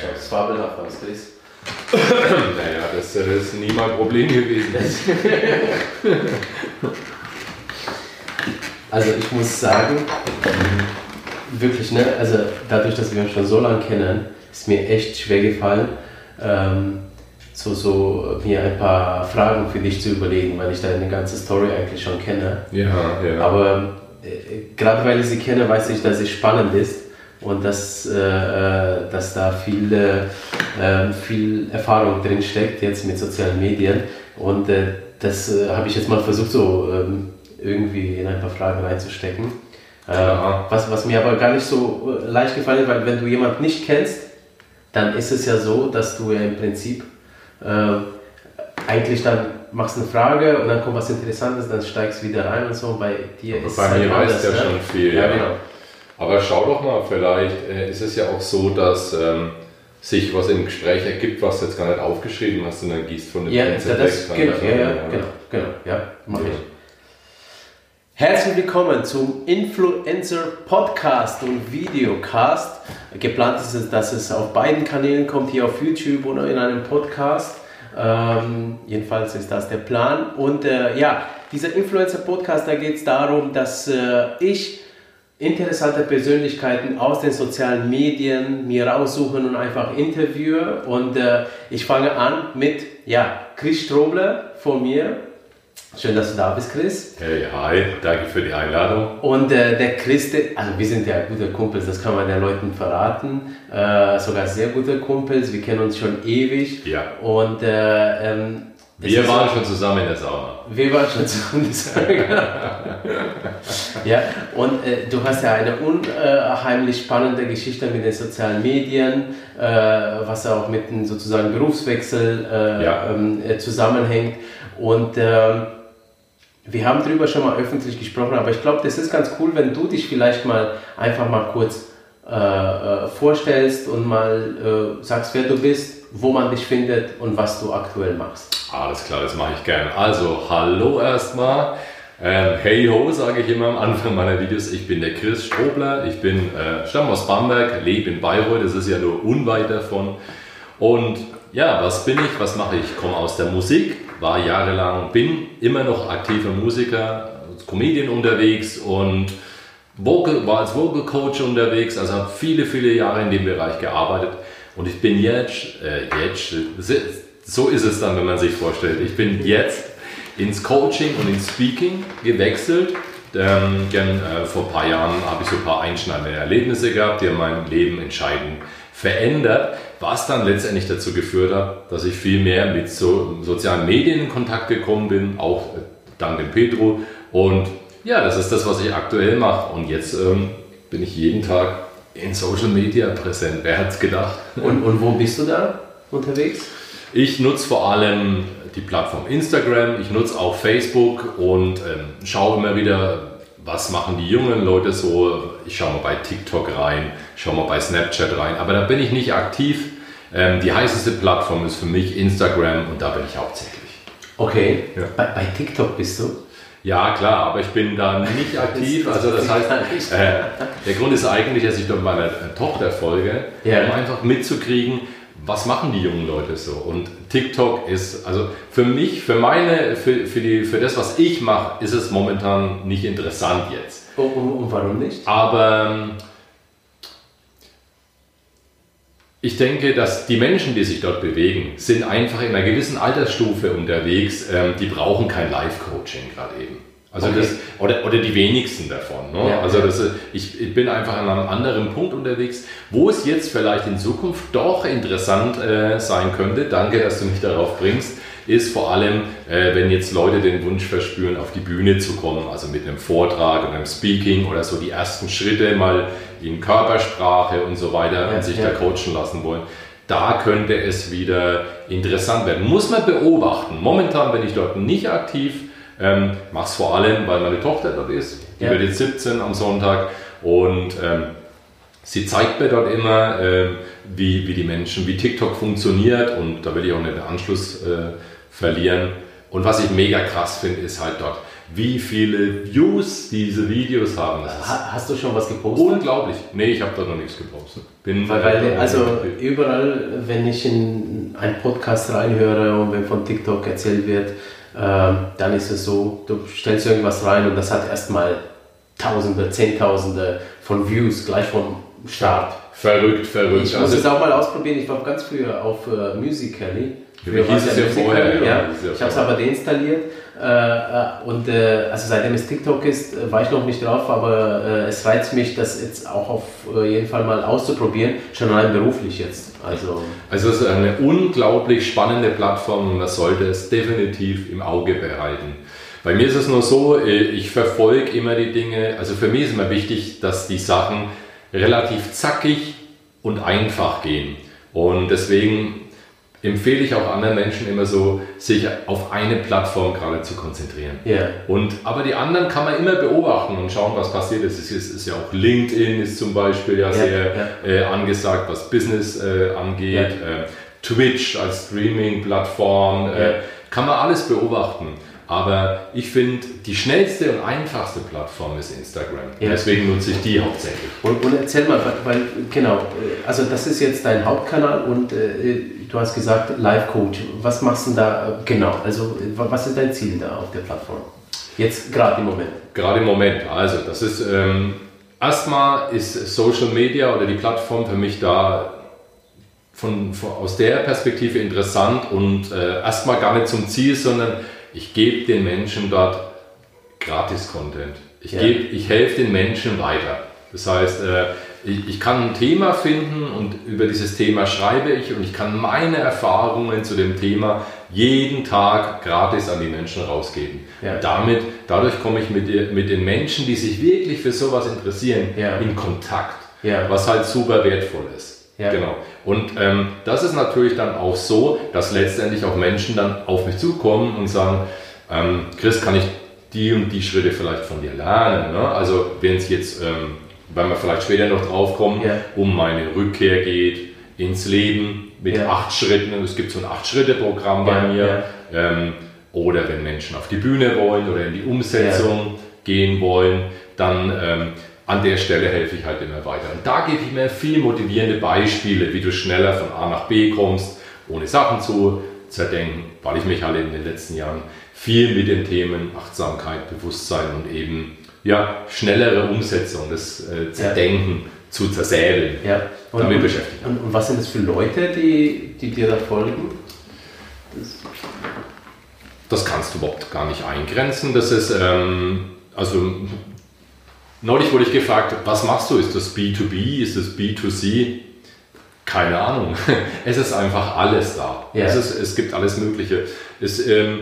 Schaut fabelhaft aus, Chris. naja, das, das ist nie mein Problem gewesen. Also ich muss sagen, wirklich, ne, also dadurch, dass wir uns schon so lange kennen, ist mir echt schwer gefallen, ähm, so, so mir ein paar Fragen für dich zu überlegen, weil ich deine ganze Story eigentlich schon kenne. Ja, ja. Aber äh, gerade weil ich sie kenne, weiß ich, dass sie spannend ist und dass, äh, äh dass da viel, äh, viel Erfahrung drin steckt, jetzt mit sozialen Medien. Und äh, das äh, habe ich jetzt mal versucht, so ähm, irgendwie in ein paar Fragen reinzustecken. Ja. was, was mir aber gar nicht so leicht gefallen ist, weil wenn du jemanden nicht kennst, dann ist es ja so, dass du ja im Prinzip eigentlich dann machst eine Frage und dann kommt was Interessantes, dann steigst du wieder rein und so. Und bei dir Aber ist bei es halt mir anders, weißt ja ne? schon viel. Ja, genau. Aber schau doch mal, vielleicht äh, ist es ja auch so, dass ähm, sich was im Gespräch ergibt, was du jetzt gar nicht aufgeschrieben hast und dann gehst von dem Ja, Prinzip das, weg. genau, ja, ja, sagen, genau, genau, ja, mach Ja. ich. Herzlich willkommen zum Influencer Podcast und Videocast. Geplant ist es, dass es auf beiden Kanälen kommt, hier auf YouTube oder in einem Podcast. Ähm, jedenfalls ist das der Plan. Und äh, ja, dieser Influencer Podcast, da geht es darum, dass äh, ich interessante Persönlichkeiten aus den sozialen Medien mir raussuchen und einfach interviewe. Und äh, ich fange an mit ja, Chris Strobler von mir. Schön, dass du da bist, Chris. Hey, hi, danke für die Einladung. Und äh, der Chris, also wir sind ja gute Kumpels, das kann man den Leuten verraten. Äh, sogar sehr gute Kumpels, wir kennen uns schon ewig. Ja. Und äh, ähm, Wir waren so- schon zusammen in der Sauna. wir waren schon zusammen. ja, und äh, du hast ja eine unheimlich spannende Geschichte mit den sozialen Medien, äh, was auch mit dem sozusagen Berufswechsel äh, Ja. ähm, äh, zusammenhängt. Und ähm, wir haben darüber schon mal öffentlich gesprochen, aber ich glaube, das ist ganz cool, wenn du dich vielleicht mal einfach mal kurz äh, äh, vorstellst und mal äh, sagst, wer du bist, wo man dich findet und was du aktuell machst. Alles klar, das mache ich gern. Also, hallo erstmal. Ähm, hey ho, sage ich immer am Anfang meiner Videos. Ich bin der Chris Strobler. Ich bin, äh, stamme aus Bamberg, lebe in Bayreuth. Das ist ja nur unweit davon. Und ja, was bin ich? Was mache ich? Ich komme aus der Musik, war jahrelang, bin immer noch aktiver Musiker, als Comedian unterwegs und Vocal, war als Vocal Coach unterwegs, also habe viele, viele Jahre in dem Bereich gearbeitet. Und ich bin jetzt, äh, jetzt, so ist es dann, wenn man sich vorstellt, ich bin jetzt ins Coaching und ins Speaking gewechselt. Ähm, denn, äh, vor ein paar Jahren habe ich so ein paar einschneidende Erlebnisse gehabt, die mein Leben entscheidend verändert, was dann letztendlich dazu geführt hat, dass ich viel mehr mit so, sozialen Medien in Kontakt gekommen bin, auch äh, dank dem Petro. Und ja, das ist das, was ich aktuell mache. Und jetzt ähm, bin ich jeden Tag in Social Media präsent. Wer hat's gedacht? Und, und wo bist du da unterwegs? Ich nutze vor allem die Plattform Instagram, ich nutze auch Facebook und ähm, schaue immer wieder, was machen die jungen Leute so. Ich schaue mal bei TikTok rein, schaue mal bei Snapchat rein, aber da bin ich nicht aktiv. Ähm, die heißeste Plattform ist für mich Instagram und da bin ich hauptsächlich. Okay. Ja. Bei, bei TikTok bist du? Ja, klar, aber ich bin da nicht aktiv. Also das heißt, äh, der Grund ist eigentlich, dass ich dort meiner äh, Tochter folge, Ja. um einfach mitzukriegen, was machen die jungen Leute so. Und TikTok ist, also für mich, für meine, für, für, die, für das, was ich mache, ist es momentan nicht interessant jetzt. Und, und, und warum nicht? Aber ähm, ich denke, dass die Menschen, die sich dort bewegen, sind einfach in einer gewissen Altersstufe unterwegs. Ähm, die brauchen kein Live-Coaching gerade eben. Also Okay. das, oder, oder die wenigsten davon. Ne? Ja, also das, äh, ich, ich bin einfach an einem anderen Punkt unterwegs, wo es jetzt vielleicht in Zukunft doch interessant äh, sein könnte. Danke, dass du mich darauf bringst. Ist vor allem, äh, wenn jetzt Leute den Wunsch verspüren, auf die Bühne zu kommen, also mit einem Vortrag oder einem Speaking oder so die ersten Schritte mal in Körpersprache und so weiter Ja, und sich ja. da coachen lassen wollen. Da könnte es wieder interessant werden. Muss man beobachten. Momentan bin ich dort nicht aktiv. Ähm, es vor allem, weil meine Tochter dort ist. Die wird jetzt 17 am Sonntag und ähm, sie zeigt mir dort immer, ähm, wie, wie die Menschen, wie TikTok funktioniert und da will ich auch nicht den Anschluss äh, verlieren. Und was ich mega krass finde, ist halt dort, wie viele Views diese Videos haben. Ha, hast du schon was gepostet? Unglaublich. Nee, ich habe da noch nichts gepostet. Bin weil, weil also überall, wenn ich in einen Podcast reinhöre und wenn von TikTok erzählt wird, äh, dann ist es so, du stellst irgendwas rein und das hat erstmal Tausende, Zehntausende von Views gleich vom Start. Verrückt, verrückt. Ich muss also, es auch mal ausprobieren. Ich war ganz früher auf äh, Musical.ly. Früher hieß es ja vorher. Ja. ja. Ich habe es aber deinstalliert. Äh, äh, und äh, also seitdem es TikTok ist, war ich noch nicht drauf, aber es reizt mich, das jetzt auch auf jeden Fall mal auszuprobieren, schon allein beruflich jetzt. Also, also es ist eine unglaublich spannende Plattform und man sollte es definitiv im Auge behalten. Bei mir ist es nur so, ich verfolge immer die Dinge, also für mich ist immer wichtig, dass die Sachen relativ zackig und einfach gehen. Und deswegen empfehle ich auch anderen Menschen immer so, sich auf eine Plattform gerade zu konzentrieren. Yeah. Und, aber die anderen kann man immer beobachten und schauen, was passiert. Es ist, ist, ist ja auch LinkedIn ist zum Beispiel ja, yeah, sehr yeah. Äh, angesagt, was Business äh, angeht. Äh, Twitch als Streaming-Plattform, äh, kann man alles beobachten. Aber ich finde, die schnellste und einfachste Plattform ist Instagram. Ja. Deswegen nutze ich die hauptsächlich. Und, und erzähl mal, weil, genau, äh, also das ist jetzt dein Hauptkanal und äh, du hast gesagt Live Coach. Was machst du da genau? Also was ist dein Ziel da auf der Plattform? Jetzt gerade im Moment. Gerade im Moment. Also das ist ähm, erstmal ist Social Media oder die Plattform für mich da von, von aus der Perspektive interessant und äh, erstmal gar nicht zum Ziel, sondern ich gebe den Menschen dort Gratis-Content. Ich, ja. ich helfe den Menschen weiter. Das heißt, äh, ich, ich, kann ein Thema finden und über dieses Thema schreibe ich und ich kann meine Erfahrungen zu dem Thema jeden Tag gratis an die Menschen rausgeben. Ja. Damit, dadurch komme ich mit, mit den Menschen, die sich wirklich für sowas interessieren, ja. in Kontakt, was halt super wertvoll ist. Ja. Genau. Und ähm, das ist natürlich dann auch so, dass letztendlich auch Menschen dann auf mich zukommen und sagen, ähm, Chris, kann ich die und die Schritte vielleicht von dir lernen? Ne? Also wenn es jetzt, ähm, wenn wir vielleicht später noch drauf kommen, ja. um meine Rückkehr geht ins Leben mit ja. acht Schritten. Es gibt so ein Acht-Schritte-Programm bei mir. Ähm, oder wenn Menschen auf die Bühne wollen oder in die Umsetzung gehen wollen, dann ähm, an der Stelle helfe ich halt immer weiter. Und da gebe ich mir viel motivierende Beispiele, wie du schneller von A nach B kommst, ohne Sachen zu zerdenken, weil ich mich halt in den letzten Jahren viel mit den Themen Achtsamkeit, Bewusstsein und eben ja, schnellere Umsetzung, das äh, Zerdenken ja. zu zersäbeln, ja. und, damit beschäftigt. Und, und, was sind das für Leute, die, die dir da folgen? Das, das kannst du überhaupt gar nicht eingrenzen. Das ist, ähm, also Neulich wurde ich gefragt, was machst du? Ist das B2B? Ist das B2C? Keine Ahnung. Es ist einfach alles da. Ja. Es, ist, es gibt alles Mögliche. Es ähm,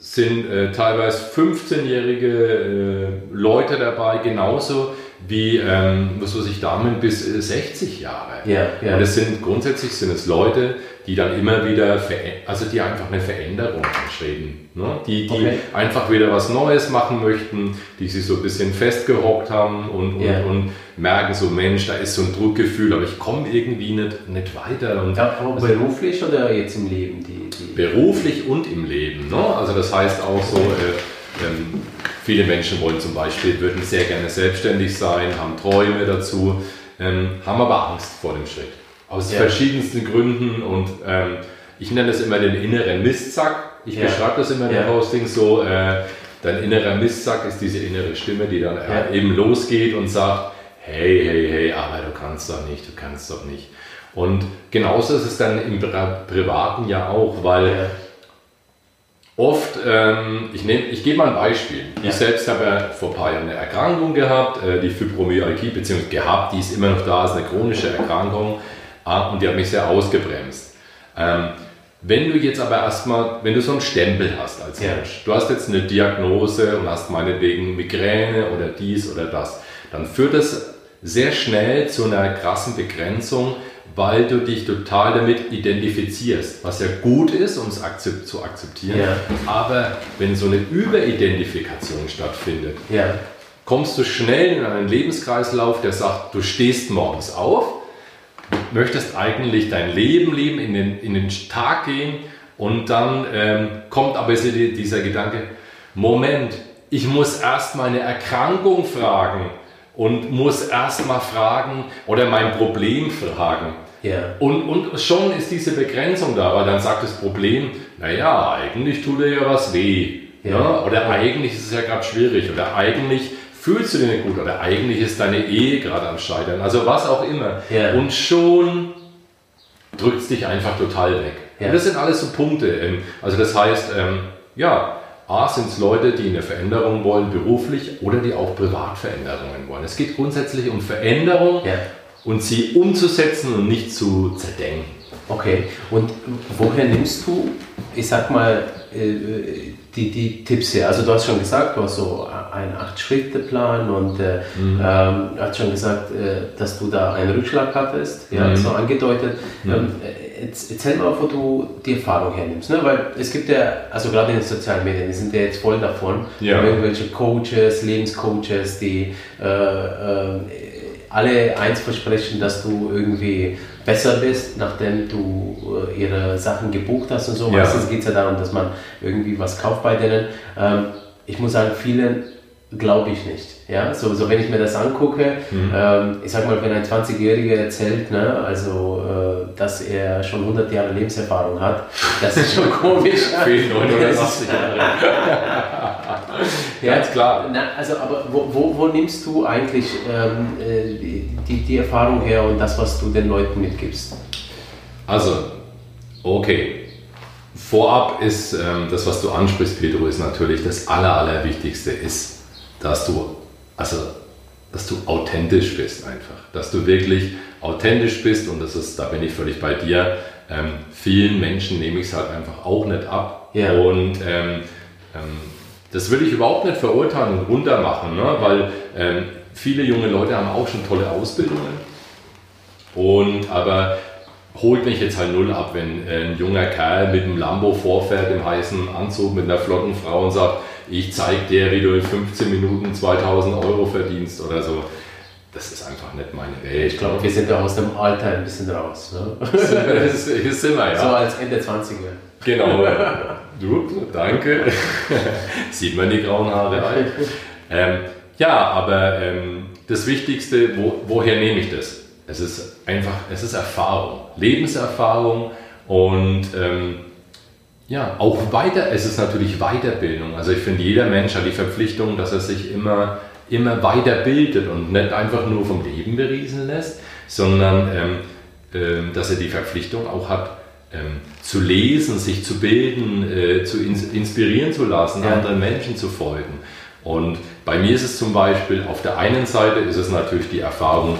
sind äh, teilweise 15-jährige äh, Leute dabei, genauso wie, ähm, was weiß ich, Damen bis 60 Jahre. Ja, ja. Und es sind grundsätzlich sind es Leute, die dann immer wieder, also die einfach eine Veränderung anstreben. Ne? Die, die okay. einfach wieder was Neues machen möchten, die sich so ein bisschen festgehockt haben und, und, yeah. und merken so, Mensch, da ist so ein Druckgefühl, aber ich komme irgendwie nicht, nicht weiter. Und ja, aber also, beruflich oder jetzt im Leben? Die, die beruflich und im Leben. Ne? Also das heißt auch so, äh, ähm, viele Menschen wollen zum Beispiel, würden sehr gerne selbstständig sein, haben Träume dazu, ähm, haben aber Angst vor dem Schritt. Aus ja. verschiedensten Gründen und ähm, ich nenne das immer den inneren Mistsack. Ich ja. beschreibe das immer in den Postings so. Äh, dein innerer Mistsack ist diese innere Stimme, die dann äh, eben losgeht und sagt, hey, hey, hey, aber du kannst doch nicht, du kannst doch nicht. Und genauso ist es dann im Privaten ja auch, weil oft, ähm, ich, nehm, ich gebe mal ein Beispiel. Ja. Ich selbst habe ja vor ein paar Jahren eine Erkrankung gehabt, äh, die Fibromyalgie, beziehungsweise gehabt, die ist immer noch da, ist eine chronische Erkrankung. Ah, und die hat mich sehr ausgebremst. Ähm, wenn du jetzt aber erstmal, wenn du so einen Stempel hast als ja. Mensch, du hast jetzt eine Diagnose und hast meinetwegen Migräne oder dies oder das, dann führt das sehr schnell zu einer krassen Begrenzung, weil du dich total damit identifizierst, was ja gut ist, um es akzept, zu akzeptieren. Ja. Aber wenn so eine Überidentifikation stattfindet, ja. kommst du schnell in einen Lebenskreislauf, der sagt, du stehst morgens auf, möchtest eigentlich dein Leben leben, in den, in den Tag gehen und dann ähm, kommt aber dieser Gedanke, Moment, ich muss erst meine Erkrankung fragen und muss erst mal fragen oder mein Problem fragen. Ja. Und, und schon ist diese Begrenzung da, weil dann sagt das Problem, naja, eigentlich tut dir ja was weh. Ja. Ja. Oder eigentlich ist es ja gerade schwierig. Oder eigentlich fühlst du dich nicht gut. Oder eigentlich ist deine Ehe gerade am Scheitern. Also was auch immer. Ja. Und schon drückt es dich einfach total weg. Ja. Und das sind alles so Punkte. ähm, Also das heißt, ähm, ja, A sind es Leute, die eine Veränderung wollen beruflich oder die auch Privatveränderungen wollen. Es geht grundsätzlich um Veränderung Ja. und sie umzusetzen und nicht zu zerdenken. Okay, und woher nimmst du, ich sag mal, die, die Tipps her? Also du hast schon gesagt, du hast so einen Acht-Schritte-Plan und äh, ähm, hast schon gesagt, äh, dass du da einen Rückschlag hattest, ja, Mhm. so angedeutet. Ähm, äh, jetzt, erzähl mal, wo du die Erfahrung hernimmst, ne? weil es gibt ja, also gerade in den sozialen Medien, die sind ja jetzt voll davon, Ja. irgendwelche Coaches, Lebenscoaches, die äh, äh, alle eins versprechen, dass du irgendwie besser bist, nachdem du äh, ihre Sachen gebucht hast und so. Ja. Meistens geht es ja darum, dass man irgendwie was kauft bei denen. Ähm, ich muss sagen, vielen glaube ich nicht. Ja? So, so wenn ich mir das angucke, Mhm. ähm, ich sag mal, wenn ein 20-Jähriger erzählt, ne, also, äh, dass er schon 100 Jahre Lebenserfahrung hat, das ist schon komisch. Fehlen Das ist- 980 Jahre. ja, Ganz klar. Na, also, aber wo, wo, wo nimmst du eigentlich ähm, äh, die, die Erfahrung her und das, was du den Leuten mitgibst? Also, okay. Vorab ist ähm, das, was du ansprichst, Pedro, ist natürlich das Aller, Allerwichtigste, ist, dass du, also, dass du authentisch bist einfach. Dass du wirklich authentisch bist und das ist, da bin ich völlig bei dir. Ähm, vielen Menschen nehme ich es halt einfach auch nicht ab. Ja. Und ähm, ähm, das will ich überhaupt nicht verurteilen und runtermachen, ne? weil ähm, viele junge Leute haben auch schon tolle Ausbildungen. Und aber holt mich jetzt halt null ab, wenn äh, ein junger Kerl mit einem Lambo vorfährt im heißen Anzug mit einer flotten Frau und sagt, ich zeig dir, wie du in 15 Minuten 2000 Euro verdienst oder so. Das ist einfach nicht meine Welt. Ich glaube, wir sind da aus dem Alter ein bisschen raus. Ne? das ist immer, So ja. als Ende 20er. Genau. Du, danke. Sieht man die grauen Haare ein. Ähm, ja, aber ähm, das Wichtigste, wo, woher nehme ich das? Es ist einfach, es ist Erfahrung, Lebenserfahrung und ähm, ja, auch weiter, es ist natürlich Weiterbildung. Also ich finde, jeder Mensch hat die Verpflichtung, dass er sich immer, immer weiterbildet und nicht einfach nur vom Leben beriesen lässt, sondern ähm, ähm, dass er die Verpflichtung auch hat, ähm, zu lesen, sich zu bilden, äh, zu ins inspirieren zu lassen, Ja. anderen Menschen zu folgen. Und bei mir ist es zum Beispiel, auf der einen Seite ist es natürlich die Erfahrung,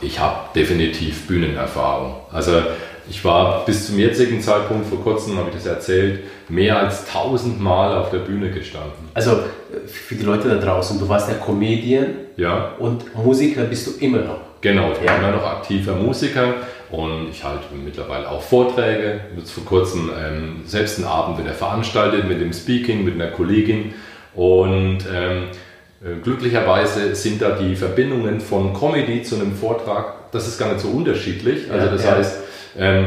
ich habe definitiv Bühnenerfahrung. Also ich war bis zum jetzigen Zeitpunkt, vor kurzem habe ich das erzählt, mehr als tausendmal auf der Bühne gestanden. Also für die Leute da draußen, du warst ja Comedian Ja, und Musiker bist du immer noch. genau. Ich bin Ja. immer noch aktiver Musiker und ich halte mittlerweile auch Vorträge. Jetzt vor kurzem ähm, selbst einen Abend wieder veranstaltet mit dem Speaking, mit einer Kollegin. Und ähm, äh, glücklicherweise sind da die Verbindungen von Comedy zu einem Vortrag, das ist gar nicht so unterschiedlich. Also das ja. heißt, ähm,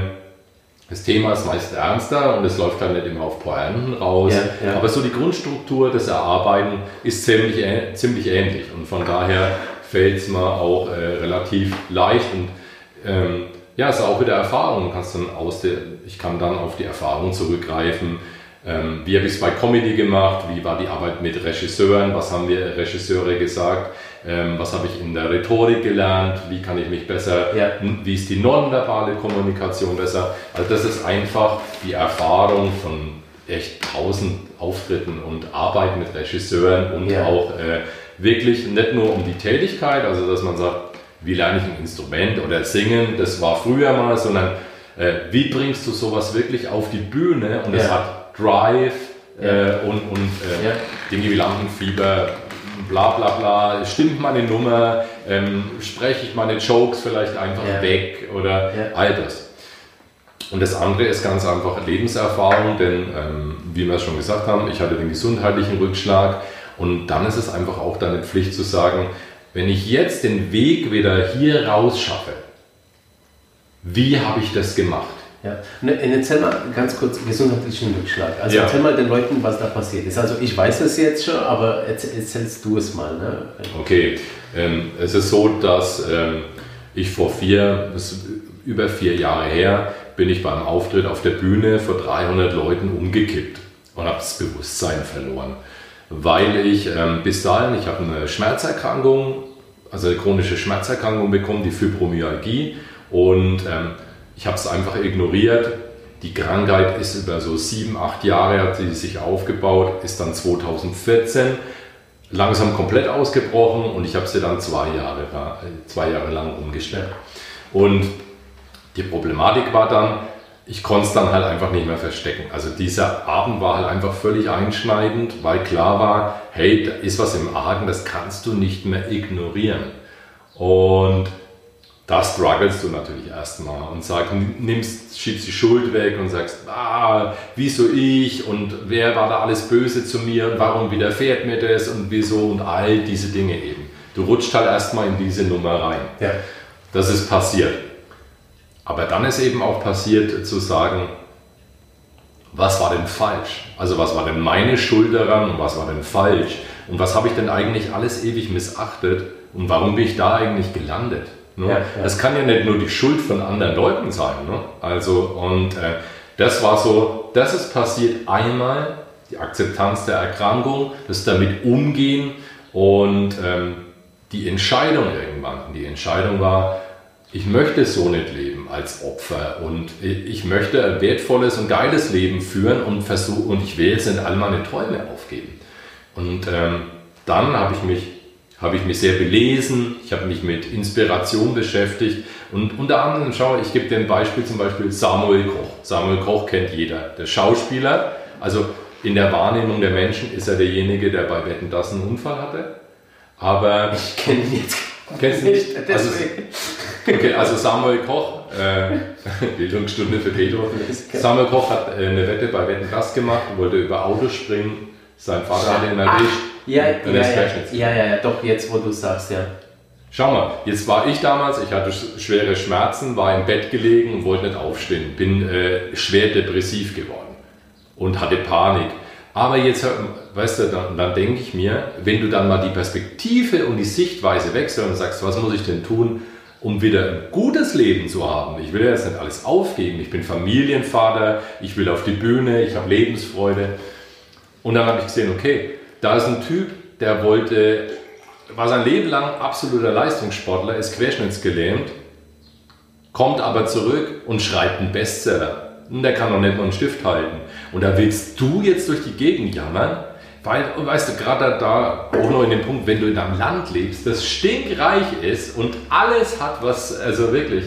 das Thema ist meist ernster und es läuft dann nicht immer auf Pointen raus. Ja, ja. Aber so die Grundstruktur des Erarbeiten ist ziemlich, äh- ziemlich ähnlich. Und von daher fällt es mir auch äh, relativ leicht. Und ähm, ja, es ist auch wieder Erfahrung. Kannst dann aus der, ich kann dann auf die Erfahrung zurückgreifen. Ähm, wie habe ich es bei Comedy gemacht? Wie war die Arbeit mit Regisseuren? Was haben mir Regisseure gesagt? Ähm, was habe ich in der Rhetorik gelernt? Wie kann ich mich besser, Ja. wie ist die nonverbale Kommunikation besser? Also das ist einfach die Erfahrung von echt tausend Auftritten und Arbeit mit Regisseuren und Ja. auch äh, wirklich nicht nur um die Tätigkeit, also dass man sagt, wie lerne ich ein Instrument oder singen, das war früher mal, sondern äh, wie bringst du sowas wirklich auf die Bühne und es Ja. hat Drive Ja. äh, und, und äh, Ja. Dinge wie Lampenfieber, bla bla bla, stimmt meine Nummer, ähm, spreche ich meine Jokes vielleicht einfach weg oder all das. Und das andere ist ganz einfach Lebenserfahrung, denn ähm, wie wir es schon gesagt haben, ich hatte den gesundheitlichen Rückschlag und dann ist es einfach auch deine Pflicht zu sagen, wenn ich jetzt den Weg wieder hier raus schaffe, wie habe ich das gemacht? Ja. Ne, erzähl mal ganz kurz gesundheitlichen Rückschlag. Also Ja. erzähl mal den Leuten, was da passiert ist. Also ich weiß es jetzt schon, aber erzähl, erzählst du es mal. Ne? Okay, ähm, es ist so, dass ähm, ich vor vier, über vier Jahre her, bin ich beim Auftritt auf der Bühne vor 300 Leuten umgekippt und habe das Bewusstsein verloren. Weil ich ähm, bis dahin, ich habe eine Schmerzerkrankung, also eine chronische Schmerzerkrankung bekommen, die Fibromyalgie und ähm, ich habe es einfach ignoriert. Die Krankheit ist über so sieben, acht Jahre hat sie sich aufgebaut, ist dann 2014 langsam komplett ausgebrochen und ich habe sie dann zwei Jahre, äh, zwei Jahre lang umgestellt. Und die Problematik war dann, ich konnte es dann halt einfach nicht mehr verstecken. Also dieser Abend war halt einfach völlig einschneidend, weil klar war, hey, da ist was im Argen, das kannst du nicht mehr ignorieren. Und da strugglest du natürlich erstmal und sagst, nimmst, schiebst die Schuld weg und sagst, ah, wieso ich und wer war da alles böse zu mir und warum widerfährt mir das und wieso und all diese Dinge eben. Du rutscht halt erstmal in diese Nummer rein. Ja. Das ist passiert. Aber dann ist eben auch passiert zu sagen, was war denn falsch? Also was war denn meine Schuld daran und was war denn falsch? Und was habe ich denn eigentlich alles ewig missachtet und warum bin ich da eigentlich gelandet? Ne? Ja. Das kann ja nicht nur die Schuld von anderen Leuten sein. Ne? Also und äh, das war so, das ist passiert einmal, die Akzeptanz der Erkrankung, das damit umgehen und ähm, die Entscheidung irgendwann. Die Entscheidung war, ich möchte so nicht leben als Opfer und ich möchte ein wertvolles und geiles Leben führen und versuche und ich will jetzt nicht all meine Träume aufgeben. Und ähm, dann habe ich mich habe ich mich sehr belesen, ich habe mich mit Inspiration beschäftigt und unter anderem, schau, ich gebe ein Beispiel, zum Beispiel Samuel Koch. Samuel Koch kennt jeder, der Schauspieler, also in der Wahrnehmung der Menschen ist er derjenige, der bei Wetten das einen Unfall hatte, aber Ich kenne ihn jetzt Kennst du nicht? Also. Okay, also Samuel Koch, äh, Bildungsstunde für Pedro. Samuel Koch hat äh, eine Wette bei Wetten das gemacht, wollte über Autos springen. Sein Vater hat ihn erwischt. ja, ja, ja, ja, ja, ja, ja, doch, jetzt wo du sagst, ja. Schau mal, jetzt war ich damals, ich hatte sch- schwere Schmerzen, war im Bett gelegen und wollte nicht aufstehen. Bin äh, schwer depressiv geworden und hatte Panik. Aber jetzt, hör- weißt du, dann, dann denke ich mir, wenn du dann mal die Perspektive und die Sichtweise wechselst und sagst, was muss ich denn tun, um wieder ein gutes Leben zu haben? Ich will ja jetzt nicht alles aufgeben. Ich bin Familienvater, ich will auf die Bühne, ich habe Lebensfreude. Und dann habe ich gesehen, okay, da ist ein Typ, der wollte, war sein Leben lang absoluter Leistungssportler, ist querschnittsgelähmt, kommt aber zurück und schreibt einen Bestseller. Der kann doch nicht mal einen Stift halten. Und da willst du jetzt durch die Gegend jammern, weil, weißt du, gerade da auch noch in dem Punkt, wenn du in einem Land lebst, das stinkreich ist und alles hat was, also wirklich.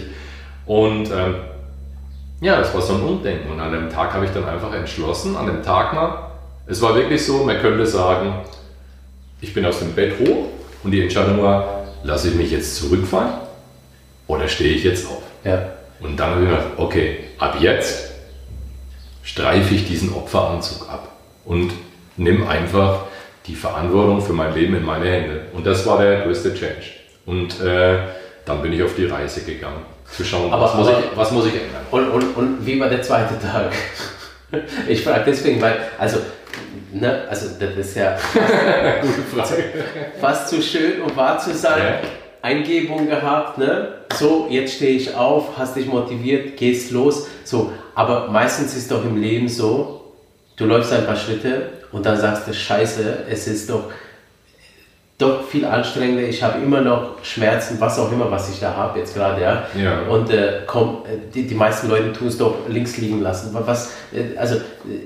Und ähm, ja, das war so ein Umdenken. Und an dem Tag habe ich dann einfach entschlossen, an dem Tag mal, es war wirklich so, man könnte sagen, ich bin aus dem Bett hoch und die Entscheidung war, lasse ich mich jetzt zurückfallen oder stehe ich jetzt auf? Ja. Und dann habe ich gedacht, okay, ab jetzt streife ich diesen Opferanzug ab und nimm einfach die Verantwortung für mein Leben in meine Hände. Und das war der größte Change. Und äh, dann bin ich auf die Reise gegangen, zu schauen, Aber- was, muss aber- ich, was muss ich ändern. Und, und, und wie war der zweite Tag? Ich frage deswegen, weil, also, ne, also das ist ja Gute Frage. fast zu schön, um wahr zu sein. Ja. Eingebung gehabt, ne? So, jetzt stehe ich auf, hast dich motiviert, gehst los. So, aber meistens ist doch im Leben so, du läufst ein paar Schritte und dann sagst du, Scheiße, es ist doch, doch viel anstrengender. Ich habe immer noch Schmerzen, was auch immer, was ich da habe jetzt gerade, ja. Ja. Und äh, komm, äh, die, die meisten Leute tun es doch links liegen lassen. Wa- Was, äh, also äh,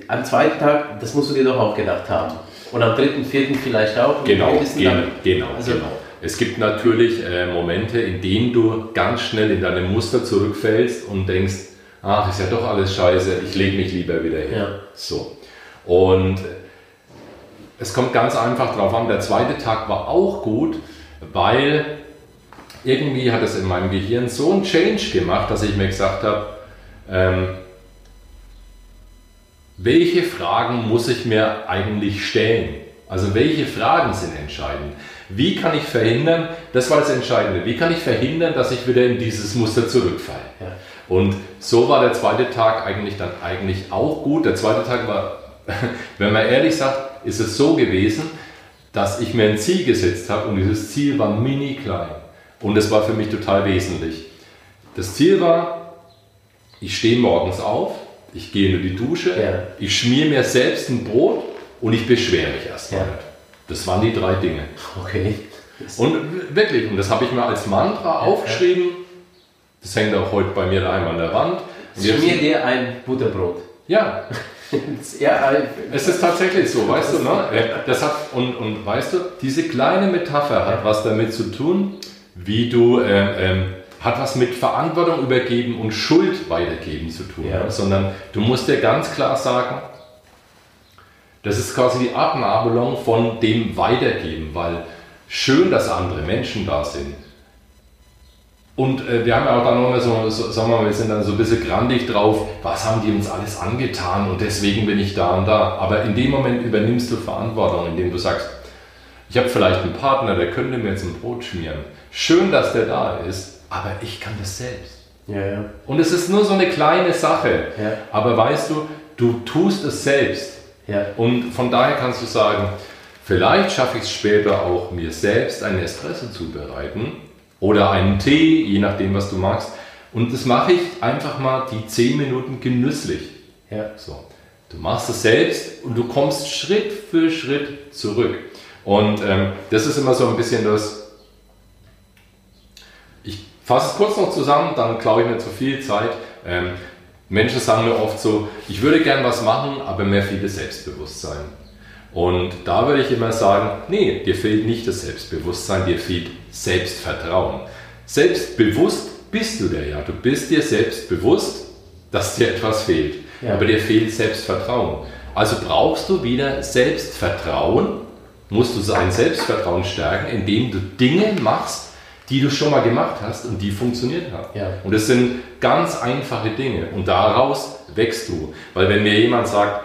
am zweiten Tag, das musst du dir doch auch gedacht haben. Und am dritten, vierten vielleicht auch. Genau, genau, dann- genau, Also- genau. Es gibt natürlich äh, Momente, in denen du ganz schnell in deine Muster zurückfällst und denkst, ach, ist ja doch alles scheiße, ich lege mich lieber wieder hin. Ja. So. Und es kommt ganz einfach drauf an, der zweite Tag war auch gut, weil irgendwie hat es in meinem Gehirn so einen Change gemacht, dass ich mir gesagt habe, ähm, welche Fragen muss ich mir eigentlich stellen? Also welche Fragen sind entscheidend? Wie kann ich verhindern, das war das Entscheidende, wie kann ich verhindern, dass ich wieder in dieses Muster zurückfalle? Ja. Und so war der zweite Tag eigentlich dann eigentlich auch gut. Der zweite Tag war, wenn man ehrlich sagt, ist es so gewesen, dass ich mir ein Ziel gesetzt habe und dieses Ziel war mini klein. Und es war für mich total wesentlich. Das Ziel war, ich stehe morgens auf, ich gehe in die Dusche, Ja. ich schmier mir selbst ein Brot und ich beschwere mich erstmal Ja. Das waren die drei Dinge. Okay. Und wirklich, und das habe ich mir als Mantra aufgeschrieben. Das hängt auch heute bei mir daheim an der Wand. Schmier dir ein Butterbrot. ja, ja, äh, es ist tatsächlich so, weißt du, ne? Äh, Das hat, und, und weißt du, diese kleine Metapher hat was damit zu tun, wie du, ähm, ähm, hat was mit Verantwortung übergeben und Schuld weitergeben zu tun. Ja. Ne? Sondern du musst dir ganz klar sagen, das ist quasi die Abnabelung von dem Weitergeben, weil schön, dass andere Menschen da sind. Und äh, wir haben ja auch dann noch so, so, sagen wir mal, wir sind dann so ein bisschen grandig drauf, was haben die uns alles angetan und deswegen bin ich da und da. Aber in dem Moment übernimmst du Verantwortung, indem du sagst, ich habe vielleicht einen Partner, der könnte mir jetzt ein Brot schmieren. Schön, dass der da ist, aber ich kann das selbst. ja, ja. Und es ist nur so eine kleine Sache. Ja. Aber weißt du, du tust es selbst. Ja. Und von daher kannst du sagen, vielleicht schaffe ich es später auch, mir selbst einen Espresso zu bereiten oder einen Tee, je nachdem, was du magst. Und das mache ich einfach mal die 10 Minuten genüsslich. ja. So. Du machst es selbst und du kommst Schritt für Schritt zurück. Und ähm, das ist immer so ein bisschen das. Ich fasse es kurz noch zusammen, dann klaue ich mir zu viel Zeit. Ähm, Menschen sagen mir oft so, ich würde gern was machen, aber mir fehlt das Selbstbewusstsein. Und da würde ich immer sagen, nee, dir fehlt nicht das Selbstbewusstsein, dir fehlt Selbstvertrauen. Selbstbewusst bist du dir ja. Du bist dir selbst bewusst, dass dir etwas fehlt. Ja. Aber dir fehlt Selbstvertrauen. Also brauchst du wieder Selbstvertrauen, musst du sein Selbstvertrauen stärken, indem du Dinge machst, die du schon mal gemacht hast und die funktioniert haben. Ja. Und das sind ganz einfache Dinge und daraus wächst du. Weil wenn mir jemand sagt,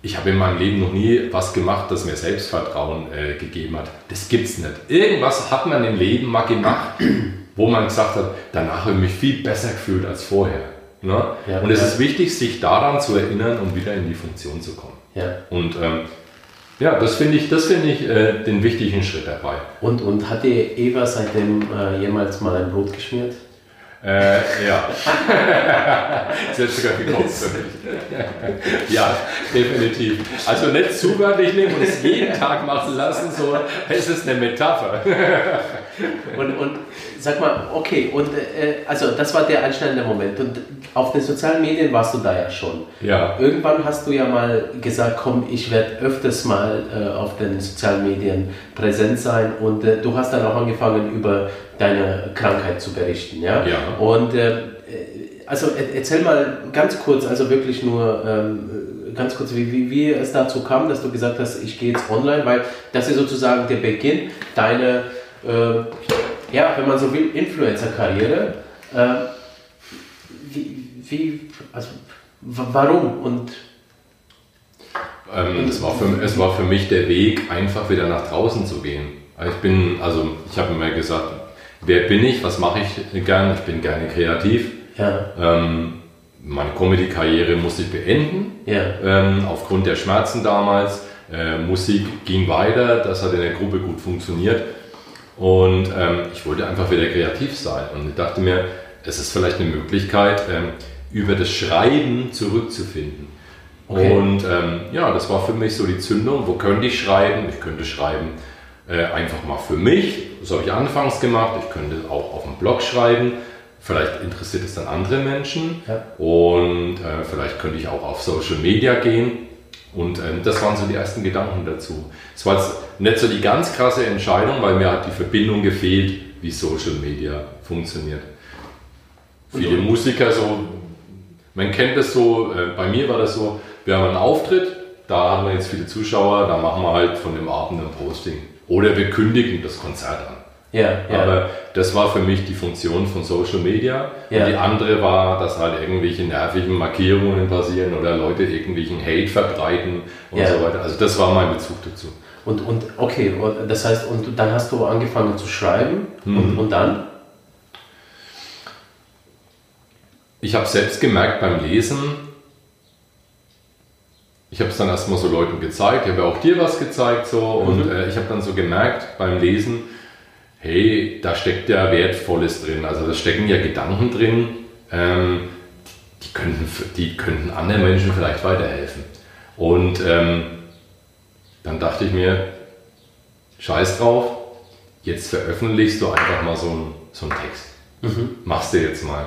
ich habe in meinem Leben noch nie was gemacht, das mir Selbstvertrauen äh, gegeben hat, das gibt's nicht. Irgendwas hat man im Leben mal gemacht, wo man gesagt hat, danach habe ich mich viel besser gefühlt als vorher. Ne? Ja, und es ja. ist wichtig, sich daran zu erinnern und wieder in die Funktion zu kommen. Und ähm, ja, das finde ich, das finde ich äh, den wichtigen Schritt dabei. Und, und hat dir Eva seitdem äh, jemals mal ein Brot geschmiert? Äh, ja. Sie hat sogar gekocht für mich. ja, definitiv. Also nicht zu wörtlich nehmen und es jeden Tag machen lassen, so, es ist eine Metapher. Und, und sag mal, okay, und äh, also das war der einschneidende Moment. Und auf den sozialen Medien warst du da ja schon. Ja. Irgendwann hast du ja mal gesagt, komm, ich werde öfters mal äh, auf den sozialen Medien präsent sein. Und äh, du hast dann auch angefangen, über deine Krankheit zu berichten. Ja. Ja. Und äh, also er- erzähl mal ganz kurz, also wirklich nur ähm, ganz kurz, wie, wie, wie es dazu kam, dass du gesagt hast, ich gehe jetzt online, weil das ist sozusagen der Beginn deiner, äh, ja, wenn man so will, Influencer-Karriere. Äh, wie, wie, also, wa- warum und Ähm, es, war für, es war für mich der Weg, einfach wieder nach draußen zu gehen. Ich bin, also ich habe mir gesagt, wer bin ich, was mache ich gern? Ich bin gerne kreativ. ja, Ähm, meine Comedy-Karriere musste ich beenden, ja, ähm, aufgrund der Schmerzen damals. Äh, Musik ging weiter, das hat in der Gruppe gut funktioniert. Und ähm, ich wollte einfach wieder kreativ sein. Und ich dachte mir, es ist vielleicht eine Möglichkeit, ähm, über das Schreiben zurückzufinden. Okay. Und ähm, ja, das war für mich so die Zündung. Wo könnte ich schreiben? Ich könnte schreiben äh, einfach mal für mich. Das habe ich anfangs gemacht. Ich könnte auch auf dem Blog schreiben. Vielleicht interessiert es dann andere Menschen. Ja. Und äh, vielleicht könnte ich auch auf Social Media gehen. Und ähm, das waren so die ersten Gedanken dazu. Es war jetzt nicht so die ganz krasse Entscheidung, weil mir hat die Verbindung gefehlt, wie Social Media funktioniert. Viele Und- Musiker so, man kennt das so, äh, bei mir war das so, wir haben einen Auftritt, da haben wir jetzt viele Zuschauer, da machen wir halt von dem Abend ein Posting. Oder wir kündigen das Konzert an. Ja, ja, Aber das war für mich die Funktion von Social Media. Ja. Und die andere war, dass halt irgendwelche nervigen Markierungen passieren oder Leute irgendwelchen Hate verbreiten und so weiter. Also das war mein Bezug dazu. Und, und okay, und das heißt, und dann hast du angefangen zu schreiben und, und dann? ich habe selbst gemerkt beim Lesen, ich habe es dann erstmal so Leuten gezeigt, ich habe auch dir was gezeigt so mhm. und äh, ich habe dann so gemerkt beim Lesen, hey, da steckt ja Wertvolles drin, also da stecken ja Gedanken drin, ähm, die, könnten, die könnten anderen Menschen vielleicht weiterhelfen. Und ähm, dann dachte ich mir, scheiß drauf, jetzt veröffentlichst du einfach mal so einen, so einen Text. Mhm. Machst du jetzt mal.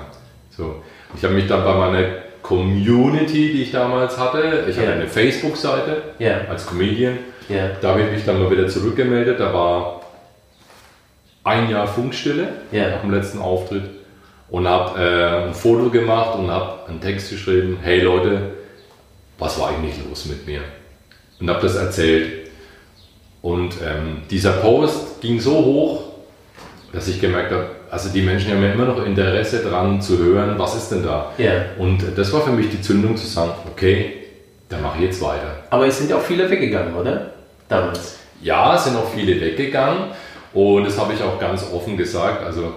So. Ich habe mich dann bei meiner Community, die ich damals hatte, ich yeah. hatte eine Facebook-Seite yeah. als Comedian, yeah. da habe ich mich dann mal wieder zurückgemeldet. Da war ein Jahr Funkstille nach dem letzten Auftritt und habe äh, ein Foto gemacht und habe einen Text geschrieben, hey Leute, was war eigentlich los mit mir? Und habe das erzählt. Und ähm, dieser Post ging so hoch, dass ich gemerkt habe, also die Menschen haben ja immer noch Interesse daran zu hören, was ist denn da? Ja. Und das war für mich die Zündung zu sagen, okay, dann mache ich jetzt weiter. Aber es sind ja auch viele weggegangen, oder? Damals. Ja, es sind auch viele weggegangen und das habe ich auch ganz offen gesagt. Also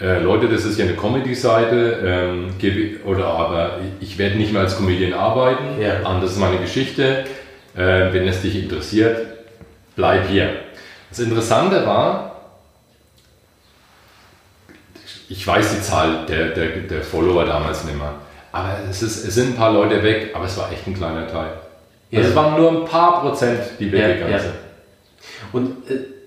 äh, Leute, das ist ja eine Comedy-Seite, ähm, oder aber ich werde nicht mehr als Comedian arbeiten, ja. das ist meine Geschichte. Äh, wenn es dich interessiert, bleib hier. Das Interessante war, ich weiß die Zahl der, der, der Follower damals nicht mehr, aber es, ist, es sind ein paar Leute weg, aber es war echt ein kleiner Teil. Ja. Also es waren nur ein paar Prozent, die weggegangen ja. sind. Und äh,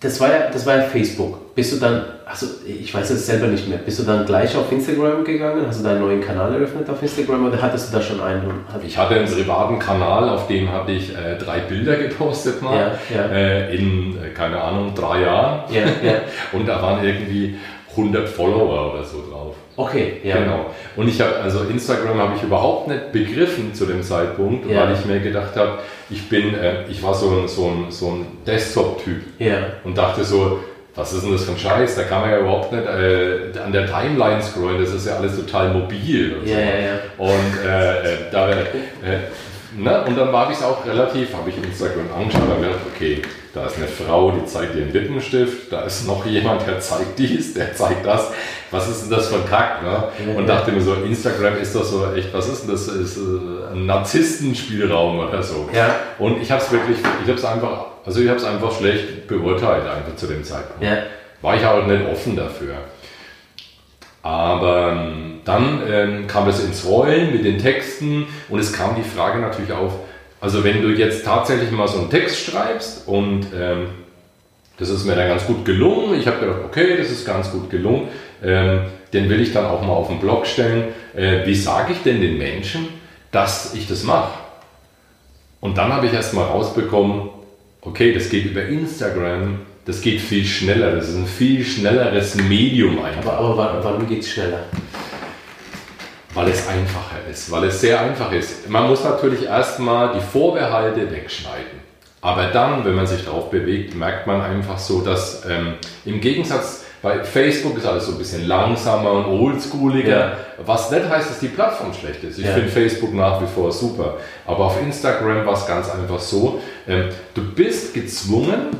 das, war ja, das war ja Facebook. Bist du dann also ich weiß es selber nicht mehr. Bist du dann gleich auf Instagram gegangen? Hast du deinen neuen Kanal eröffnet auf Instagram oder hattest du da schon einen? Ich hatte einen privaten Kanal, auf dem habe ich äh, drei Bilder gepostet mal ja, ja. Äh, in, äh, keine Ahnung, drei Jahren. Ja, ja. Und da waren irgendwie 100 Follower oder so drauf. Okay, ja. Genau. Und ich habe, also Instagram habe ich überhaupt nicht begriffen zu dem Zeitpunkt, ja. weil ich mir gedacht habe, ich bin, äh, ich war so ein, so ein, so ein Desktop-Typ. Ja. Und dachte so, was ist denn das für ein Scheiß? Da kann man ja überhaupt nicht äh, an der Timeline scrollen, das ist ja alles total mobil. Und, ja, so. ja, ja. und äh, äh da, äh, ne? und dann war ich es auch relativ, habe ich Instagram angeschaut und gedacht, okay, da ist eine Frau, die zeigt dir einen Lippenstift, da ist noch jemand, der zeigt dies, der zeigt das. Was ist denn das für ein Kack? Ne? Und dachte mir so, Instagram ist das so echt, was ist denn das? Ist äh, ein Narzisstenspielraum oder so. Ja. Und ich habe es wirklich, ich habe es einfach also ich habe es einfach schlecht beurteilt, einfach zu dem Zeitpunkt. Ja. War ich auch nicht offen dafür. Aber ähm, dann ähm, kam es ins Rollen mit den Texten und es kam die Frage natürlich auf, also wenn du jetzt tatsächlich mal so einen Text schreibst und ähm, das ist mir dann ganz gut gelungen, ich habe gedacht, okay, das ist ganz gut gelungen, ähm, den will ich dann auch mal auf den Blog stellen. Äh, wie sage ich denn den Menschen, dass ich das mache? Und dann habe ich erst mal rausbekommen, okay, das geht über Instagram, das geht viel schneller, das ist ein viel schnelleres Medium einfach. Aber, aber warum geht es schneller? Weil es einfacher ist, weil es sehr einfach ist. Man muss natürlich erstmal die Vorbehalte wegschneiden. Aber dann, wenn man sich darauf bewegt, merkt man einfach so, dass ähm, im Gegensatz bei Facebook ist alles so ein bisschen langsamer und oldschooliger, ja. was nicht heißt, dass die Plattform schlecht ist. Ich ja. finde Facebook nach wie vor super. Aber auf Instagram war es ganz einfach so, ähm, du bist gezwungen,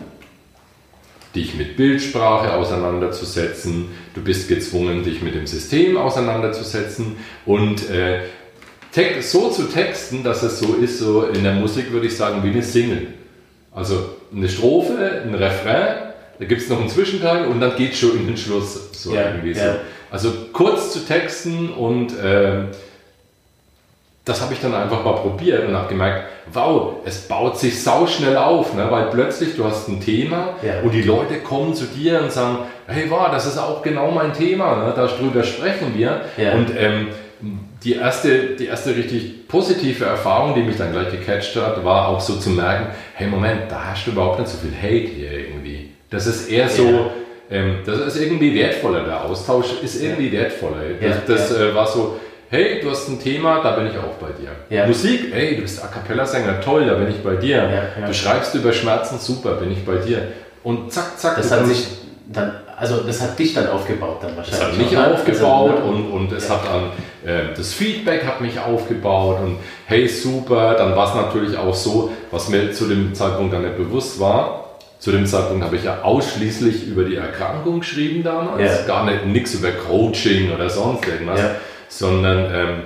dich mit Bildsprache auseinanderzusetzen, du bist gezwungen, dich mit dem System auseinanderzusetzen und äh, so zu texten, dass es so ist, so in der Musik würde ich sagen, wie eine Single. Also eine Strophe, ein Refrain, da gibt es noch einen Zwischenteil und dann geht es schon in den Schluss. So ja, irgendwie so. Ja. Also kurz zu texten und äh, das habe ich dann einfach mal probiert und habe gemerkt, wow, es baut sich sau schnell auf, ne? weil plötzlich du hast ein Thema ja. und die Leute kommen zu dir und sagen, hey, wow, das ist auch genau mein Thema, ne? darüber sprechen wir. Ja. Und ähm, die, erste, die erste richtig positive Erfahrung, die mich dann gleich gecatcht hat, war auch so zu merken, hey, Moment, da hast du überhaupt nicht so viel Hate hier irgendwie. Das ist eher so, ja. ähm, das ist irgendwie wertvoller, der Austausch ist irgendwie wertvoller. Das, das äh, war so, hey, du hast ein Thema, da bin ich auch bei dir. Musik, hey, du bist A Cappella-Sänger, toll, da bin ich bei dir. Du schreibst über Schmerzen, super, bin ich bei dir. Und zack, zack. Das hat sich dann, also das hat dich dann aufgebaut dann wahrscheinlich. Das hat mich auch, aufgebaut also, und, und es hat dann, äh, das Feedback hat mich aufgebaut und hey, super, dann war es natürlich auch so, was mir zu dem Zeitpunkt dann nicht bewusst war, zu dem Zeitpunkt habe ich ja ausschließlich über die Erkrankung geschrieben damals, ja. gar nicht nichts über Coaching oder sonst irgendwas. Ja. Sondern ähm,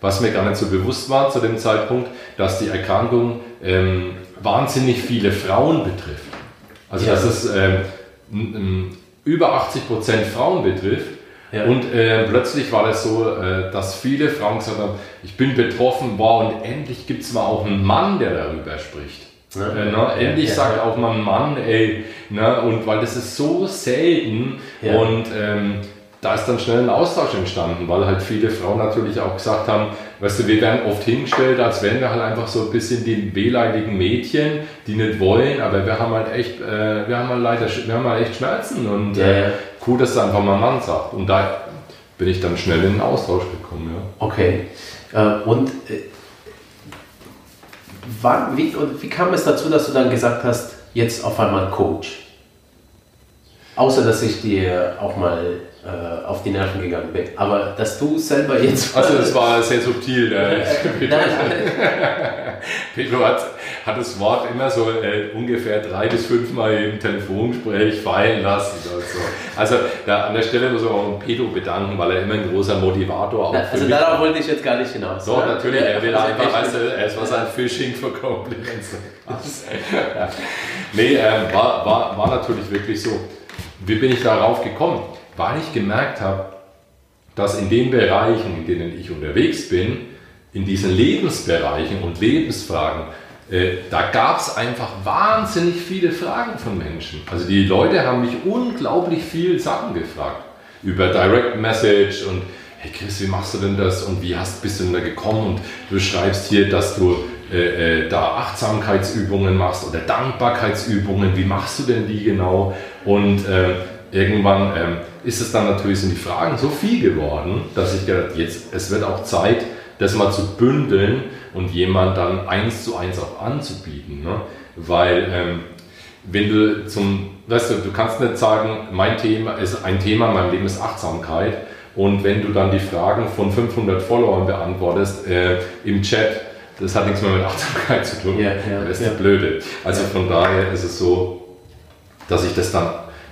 was mir gar nicht so bewusst war zu dem Zeitpunkt, dass die Erkrankung ähm, wahnsinnig viele Frauen betrifft. Also ja. dass es ähm, über 80 Prozent Frauen betrifft. Ja. Und äh, plötzlich war das so, äh, dass viele Frauen gesagt haben, ich bin betroffen, wow, und endlich gibt es mal auch einen Mann, der darüber spricht. Ja. Äh, ne? Endlich sagt auch mal ein Mann, ey, ne? und weil das ist so selten und ähm, da ist dann schnell ein Austausch entstanden, weil halt viele Frauen natürlich auch gesagt haben, weißt du, wir werden oft hingestellt, als wären wir halt einfach so ein bisschen die wehleidigen Mädchen, die nicht wollen, aber wir haben halt echt, äh, wir haben halt leider, wir haben halt echt Schmerzen und ja, äh, cool, dass da einfach mal ein Mann sagt. Und da bin ich dann schnell in den Austausch gekommen, ja. Okay. Äh, und äh, wann, wie, und wie kam es dazu, dass du dann gesagt hast, jetzt auf einmal Coach? Außer dass ich dir auch mal äh, auf die Nerven gegangen bin. Aber dass du selber jetzt. Also, das war sehr subtil. Äh, nein, Pedro hat, hat das Wort immer so äh, ungefähr drei bis fünfmal im Telefongespräch fallen lassen. So. Also da an der Stelle muss ich auch Pedro bedanken, weil er immer ein großer Motivator auch Na, Also darauf wollte ich jetzt gar nicht hinaus. Doch, ja? natürlich. Er will also einfach, weißt du, es war sein Fishing for Compliments. Nee, ähm, war, war, war natürlich wirklich so. Wie bin ich darauf gekommen? Weil ich gemerkt habe, dass in den Bereichen, in denen ich unterwegs bin, in diesen Lebensbereichen und Lebensfragen, äh, da gab es einfach wahnsinnig viele Fragen von Menschen. Also die Leute haben mich unglaublich viel Sachen gefragt über Direct Message und hey Chris, wie machst du denn das? Und wie hast, bist du denn da gekommen? Und du schreibst hier, dass du äh, äh, da Achtsamkeitsübungen machst oder Dankbarkeitsübungen, wie machst du denn die genau? Und äh, irgendwann ähm, ist es dann natürlich, sind die Fragen so viel geworden, dass ich gedacht jetzt, es wird auch Zeit, das mal zu bündeln und jemand dann eins zu eins auch anzubieten. Ne? Weil ähm, wenn du zum, weißt du, du kannst nicht sagen, mein Thema ist ein Thema, mein Leben ist Achtsamkeit und wenn du dann die Fragen von 500 Followern beantwortest äh, im Chat, das hat nichts mehr mit Achtsamkeit zu tun. Ja, ja, das ist ja. blöde. Also von daher ist es so, dass ich das dann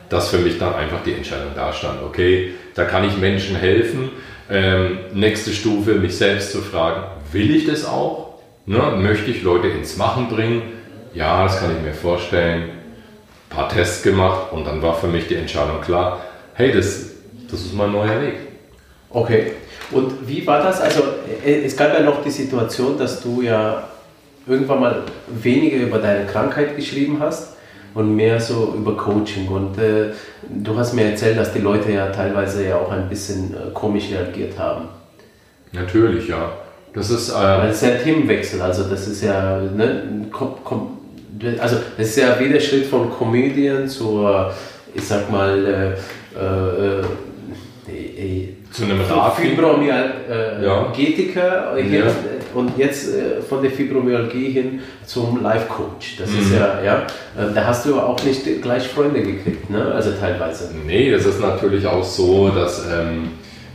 dass für mich dann einfach die Entscheidung da stand. Okay, da kann ich Menschen helfen. Ähm, nächste Stufe, mich selbst zu fragen, will ich das auch? Ne? Möchte ich Leute ins Machen bringen? Ja, das kann ich mir vorstellen. Ein paar Tests gemacht und dann war für mich die Entscheidung klar, hey, das, das ist mein neuer Weg. Okay. Und wie war das? Also äh, es gab ja noch die Situation, dass du ja irgendwann mal weniger über deine Krankheit geschrieben hast und mehr so über Coaching. Und äh, du hast mir erzählt, dass die Leute ja teilweise ja auch ein bisschen äh, komisch reagiert haben. Natürlich, ja. Das ist, äh, das ist ja Themenwechsel, also das ist ja, ne, also das ist ja wieder Schritt von Comedian zur, ich sag mal, äh, äh, äh zu einem äh, ja. Und jetzt äh, von der Fibromyalgie hin zum Life Coach. Das mhm. ist ja, ja, äh, da hast du auch nicht gleich Freunde gekriegt, ne? also teilweise. Nee, das ist natürlich auch so, dass, ähm,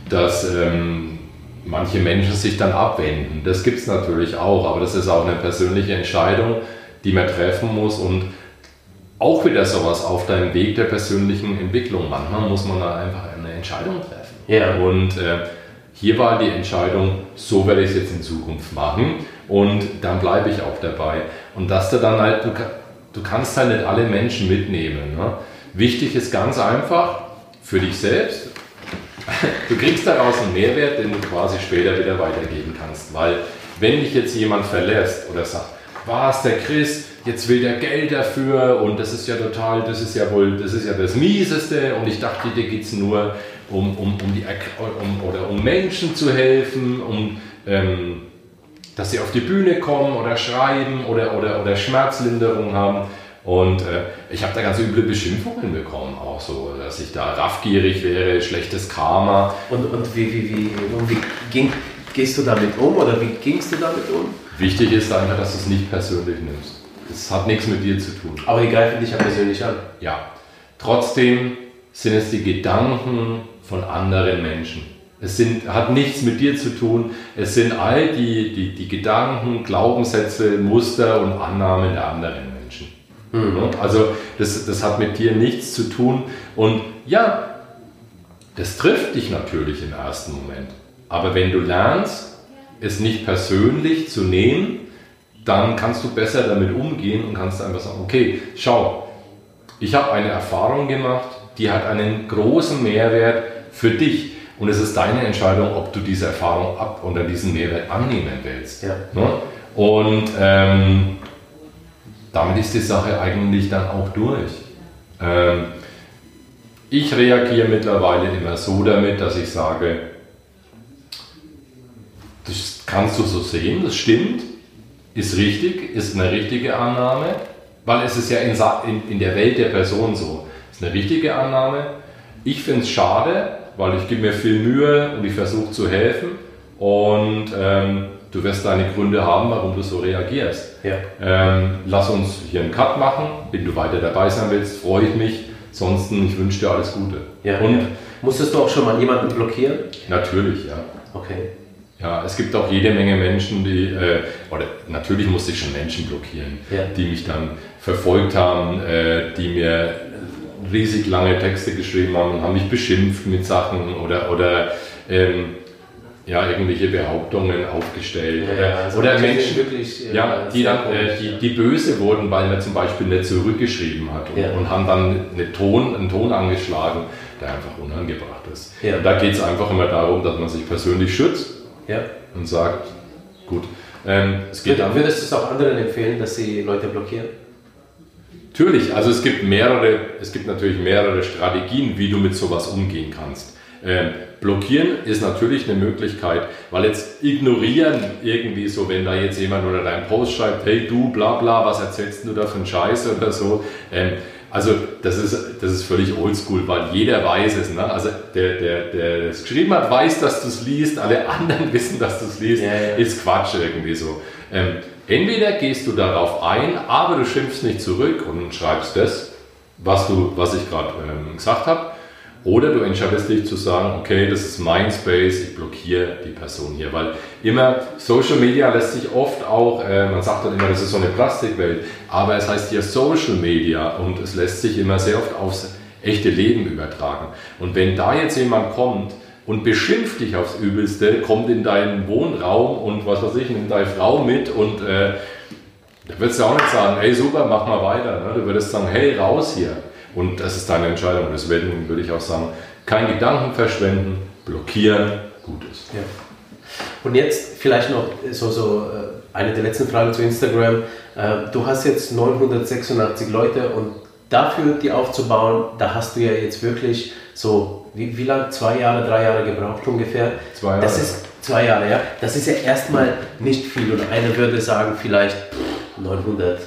dass ähm, manche Menschen sich dann abwenden. Das gibt es natürlich auch, aber das ist auch eine persönliche Entscheidung, die man treffen muss und auch wieder sowas auf deinem Weg der persönlichen Entwicklung. Manchmal muss man da einfach eine Entscheidung treffen. Ja. Und äh, hier war die Entscheidung, so werde ich es jetzt in Zukunft machen und dann bleibe ich auch dabei. Und dass du dann halt, du, du kannst halt nicht alle Menschen mitnehmen. Ne? Wichtig ist ganz einfach für dich selbst, du kriegst daraus einen Mehrwert, den du quasi später wieder weitergeben kannst. Weil wenn dich jetzt jemand verlässt oder sagt, was, der Chris, jetzt will der Geld dafür und das ist ja total, das ist ja wohl, das ist ja das Mieseste und ich dachte, dir geht es nur um, um, um, die, um, oder um Menschen zu helfen, um ähm, dass sie auf die Bühne kommen oder schreiben oder, oder, oder Schmerzlinderung haben. Und äh, ich habe da ganz üble Beschimpfungen bekommen, auch so, dass ich da raffgierig wäre, schlechtes Karma. Und, und wie, wie, wie, wie ging, gehst du damit um oder wie gingst du damit um? Wichtig ist einfach, dass du es nicht persönlich nimmst. Es hat nichts mit dir zu tun. Aber die greifen dich ja persönlich an. Ja. Trotzdem sind es die Gedanken, von anderen Menschen. Es sind, hat nichts mit dir zu tun. Es sind all die, die, die Gedanken, Glaubenssätze, Muster und Annahmen der anderen Menschen. Mhm. Also das, das hat mit dir nichts zu tun. Und ja, das trifft dich natürlich im ersten Moment. Aber wenn du lernst, es nicht persönlich zu nehmen, dann kannst du besser damit umgehen und kannst einfach sagen, okay, schau, ich habe eine Erfahrung gemacht, die hat einen großen Mehrwert für dich. Und es ist deine Entscheidung, ob du diese Erfahrung ab oder diesen Mehrwert annehmen willst. Ja. Ne? Und ähm, damit ist die Sache eigentlich dann auch durch. Ähm, ich reagiere mittlerweile immer so damit, dass ich sage, das kannst du so sehen, das stimmt, ist richtig, ist eine richtige Annahme, weil es ist ja in, in, in der Welt der Person so. Ist eine richtige Annahme. Ich finde es schade, weil ich gebe mir viel Mühe und ich versuche zu helfen und ähm, du wirst deine Gründe haben, warum du so reagierst. Ja. Ähm, lass uns hier einen Cut machen. Wenn du weiter dabei sein willst, freue ich mich. Ansonsten, ich wünsche dir alles Gute. Ja, und ja. Musstest du auch schon mal jemanden blockieren? Natürlich, ja. Okay. Ja, es gibt auch jede Menge Menschen, die, äh, oder natürlich musste ich schon Menschen blockieren, ja. die mich dann verfolgt haben, äh, die mir riesig lange Texte geschrieben haben und haben mich beschimpft mit Sachen oder, oder ähm, ja, irgendwelche Behauptungen aufgestellt. Ja, oder, also oder Menschen, wirklich, äh, ja, die dann äh, die, die böse wurden, weil man zum Beispiel nicht zurückgeschrieben hat und, ja. und haben dann eine Ton, einen Ton angeschlagen, der einfach unangebracht ist. Ja. Und da geht es einfach immer darum, dass man sich persönlich schützt und sagt, gut. Ähm, es geht Würde, würdest du es auch anderen empfehlen, dass sie Leute blockieren? Natürlich, also es gibt mehrere, es gibt natürlich mehrere Strategien, wie du mit sowas umgehen kannst. Ähm, blockieren ist natürlich eine Möglichkeit, weil jetzt ignorieren irgendwie so, wenn da jetzt jemand oder dein Post schreibt, hey du, bla bla, was erzählst du da für einen Scheiß oder so. Ähm, also das ist, das ist völlig oldschool, weil jeder weiß es. Ne? Also der, der, der es geschrieben hat, weiß, dass du es liest, alle anderen wissen, dass du es liest, ja, ja. ist Quatsch irgendwie so. Ähm, entweder gehst du darauf ein, aber du schimpfst nicht zurück und schreibst das, was, du, was ich gerade ähm, gesagt habe. Oder du entscheidest dich zu sagen, okay, das ist mein Space, ich blockiere die Person hier. Weil immer, Social Media lässt sich oft auch, äh, man sagt dann immer, das ist so eine Plastikwelt, aber es heißt hier Social Media und es lässt sich immer sehr oft aufs echte Leben übertragen. Und wenn da jetzt jemand kommt und beschimpft dich aufs Übelste, kommt in deinen Wohnraum und was weiß ich, nimmt deine Frau mit und äh, da würdest du auch nicht sagen, hey super, mach mal weiter. Ne? Du würdest sagen, hey, raus hier. Und das ist deine Entscheidung. Deswegen würde ich auch sagen, kein Gedanken verschwenden, blockieren, gut ist. Ja. Und jetzt vielleicht noch so, so äh, eine der letzten Fragen zu Instagram. Äh, du hast jetzt 986 Leute und dafür die aufzubauen, da hast du ja jetzt wirklich so, wie, wie lange? Zwei Jahre, drei Jahre gebraucht ungefähr? Zwei Jahre. Das ist zwei Jahre, ja. Das ist ja erstmal nicht viel. Und einer würde sagen, vielleicht 900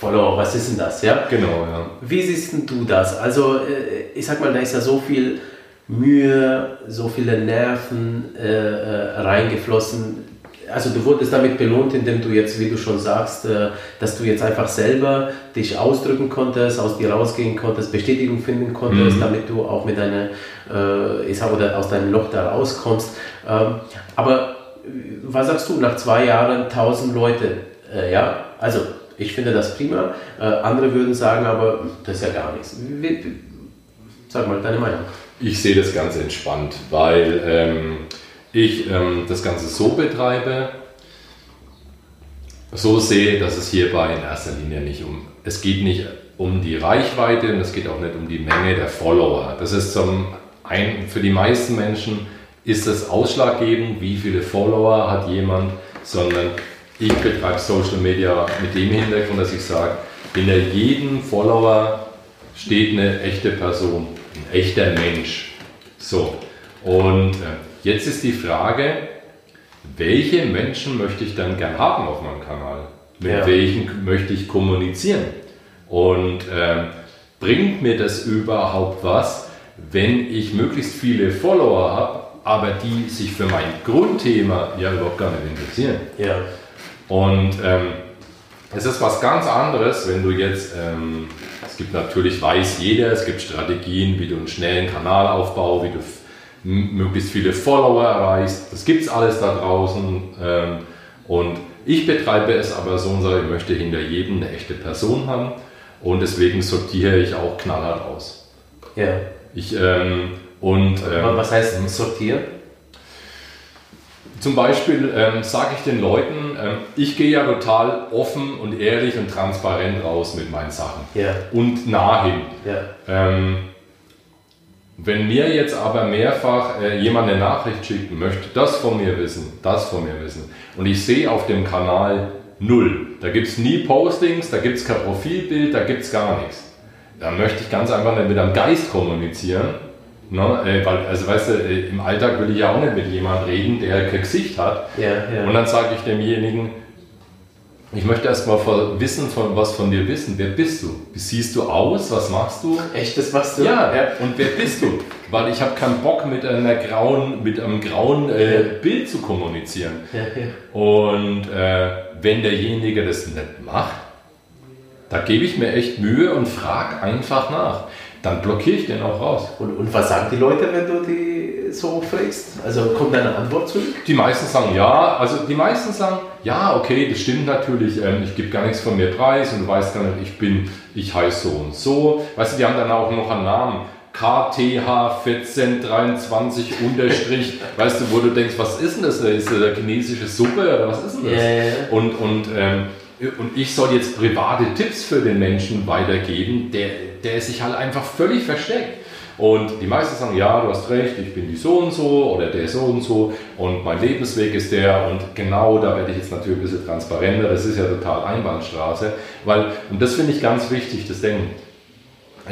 Follower, was ist denn das? Ja? Genau, ja. Wie siehst du das? Also, äh, ich sag mal, da ist ja so viel Mühe, so viele Nerven äh, äh, reingeflossen. Also, du wurdest damit belohnt, indem du jetzt, wie du schon sagst, äh, dass du jetzt einfach selber dich ausdrücken konntest, aus dir rausgehen konntest, Bestätigung finden konntest, mhm. damit du auch mit deiner, äh, ich sag, oder aus deinem Loch da rauskommst. Ähm, aber was sagst du nach zwei Jahren 1000 Leute? Äh, ja, also ich finde das prima. Äh, andere würden sagen, aber das ist ja gar nichts. Sag mal deine Meinung. Ich sehe das ganz entspannt, weil ähm, ich ähm, das Ganze so betreibe, so sehe, dass es hierbei in erster Linie nicht um, es geht nicht um die Reichweite und es geht auch nicht um die Menge der Follower. Das ist zum ein, für die meisten Menschen ist das ausschlaggebend, wie viele Follower hat jemand, sondern ich betreibe Social Media mit dem Hintergrund, dass ich sage, hinter jedem Follower steht eine echte Person, ein echter Mensch. So, und äh, jetzt ist die Frage, welche Menschen möchte ich dann gern haben auf meinem Kanal? Mit ja. welchen möchte ich kommunizieren? Und äh, bringt mir das überhaupt was, wenn ich möglichst viele Follower habe, aber die sich für mein Grundthema ja überhaupt gar nicht interessieren? Ja. Und ähm, es ist was ganz anderes, wenn du jetzt, ähm, es gibt natürlich, weiß jeder, es gibt Strategien, wie du einen schnellen Kanal aufbaust, wie du möglichst viele Follower erreichst. Das gibt es alles da draußen. Ähm, und ich betreibe es aber so und sage, ich möchte hinter jedem eine echte Person haben. Und deswegen sortiere ich auch knallhart aus. Ja. Ich, ähm, und, ähm, was heißt sortieren? Zum Beispiel ähm, sage ich den Leuten, ähm, ich gehe ja total offen und ehrlich und transparent raus mit meinen Sachen. Ja. Und nah hin. Ja. Ähm, wenn mir jetzt aber mehrfach äh, jemand eine Nachricht schickt, möchte das von mir wissen, das von mir wissen, und ich sehe auf dem Kanal null, da gibt es nie Postings, da gibt es kein Profilbild, da gibt es gar nichts, dann möchte ich ganz einfach nicht mit einem Geist kommunizieren, Ne? Äh, weil, also weißt du, äh, im Alltag will ich ja auch nicht mit jemandem reden, der kein Gesicht hat. Ja, ja. Und dann sage ich demjenigen, ich möchte erst mal wissen, von was von dir wissen. Wer bist du? Wie siehst du aus? Was machst du? Echt, das machst du? Ja, ja. und wer bist du? Weil ich habe keinen Bock mit einer grauen, mit einem grauen äh, Bild zu kommunizieren. Ja, ja. Und äh, wenn derjenige das nicht macht, da gebe ich mir echt Mühe und frage einfach nach dann blockiere ich den auch raus. Und, und was sagen die Leute, wenn du die so fragst? Also kommt eine Antwort zurück? Die meisten sagen ja, also die meisten sagen, ja, okay, das stimmt natürlich, ähm, ich gebe gar nichts von mir preis und du weißt gar nicht, ich bin, ich heiße so und so. Weißt du, die haben dann auch noch einen Namen. KTH1423 unterstrich, weißt du, wo du denkst, was ist denn das? Ist das eine chinesische Suppe oder was ist denn das? Yeah. Und, und, ähm, und ich soll jetzt private Tipps für den Menschen weitergeben, der, der sich halt einfach völlig versteckt. Und die meisten sagen, ja, du hast recht, ich bin die so und so oder der so und so und mein Lebensweg ist der und genau da werde ich jetzt natürlich ein bisschen transparenter, das ist ja total Einbahnstraße, weil, und das finde ich ganz wichtig, das Denken.